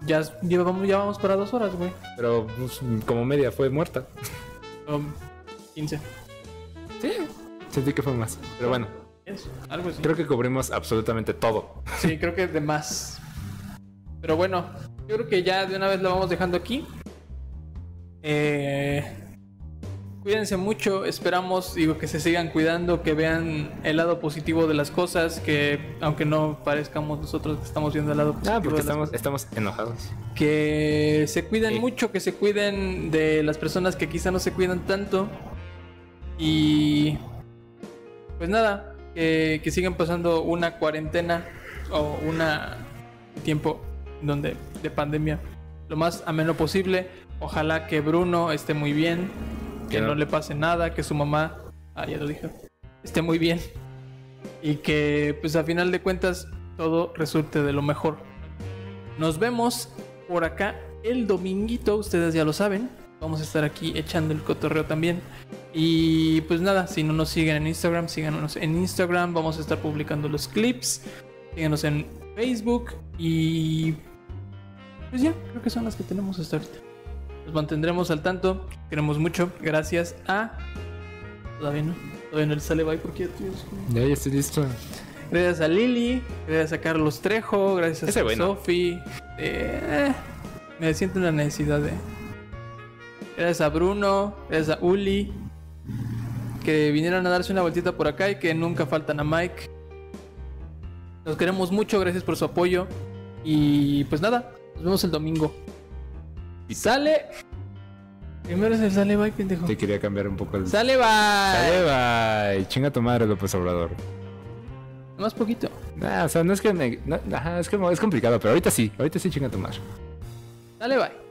Ya, ya, vamos, ya vamos para dos horas, güey. Pero pues, como media fue muerta. O 15. Sí. Sentí que fue más. Pero bueno, Es, algo así. creo que cubrimos absolutamente todo. Sí, creo que de más. Pero bueno, yo creo que ya de una vez lo vamos dejando aquí. Eh, cuídense mucho, esperamos digo que se sigan cuidando, que vean el lado positivo de las cosas, que aunque no parezcamos nosotros que estamos viendo el lado positivo Ah, porque de las estamos, estamos enojados. que se cuiden Sí. mucho, que se cuiden de las personas que quizá no se cuidan tanto. Y pues nada, que, que sigan pasando una cuarentena o una tiempo donde de pandemia lo más ameno posible. Ojalá que Bruno esté muy bien, que no le pase nada, que su mamá, ah, ya lo dije, esté muy bien. Y que, pues a final de cuentas, todo resulte de lo mejor. Nos vemos por acá el dominguito, ustedes ya lo saben. Vamos a estar aquí echando el cotorreo también. Y pues nada, si no nos siguen en Instagram, síganos en Instagram. Vamos a estar publicando los clips. Síganos en Facebook. Y pues ya, creo que son las que tenemos hasta ahorita. Los mantendremos al tanto. Queremos mucho. Gracias a. Todavía no. Todavía no le sale bye porque ya estoy listo. Gracias a Lili, gracias a Carlos Trejo, gracias Ese a bueno. Sofi. eh, me siento en la necesidad de. Gracias a Bruno, gracias a Uli, que vinieron a darse una vueltita por acá y que nunca faltan a Mike. Los queremos mucho, gracias por su apoyo. Y pues nada, nos vemos el domingo. Y sale. Primero es el sale bye, pendejo. Te quería cambiar un poco el. Sale bye. Sale, bye. Chinga tu madre, López Obrador. Más poquito. Nah, o sea, no es que me. no, es que es complicado, pero ahorita sí. Ahorita sí chinga tu madre. Sale bye.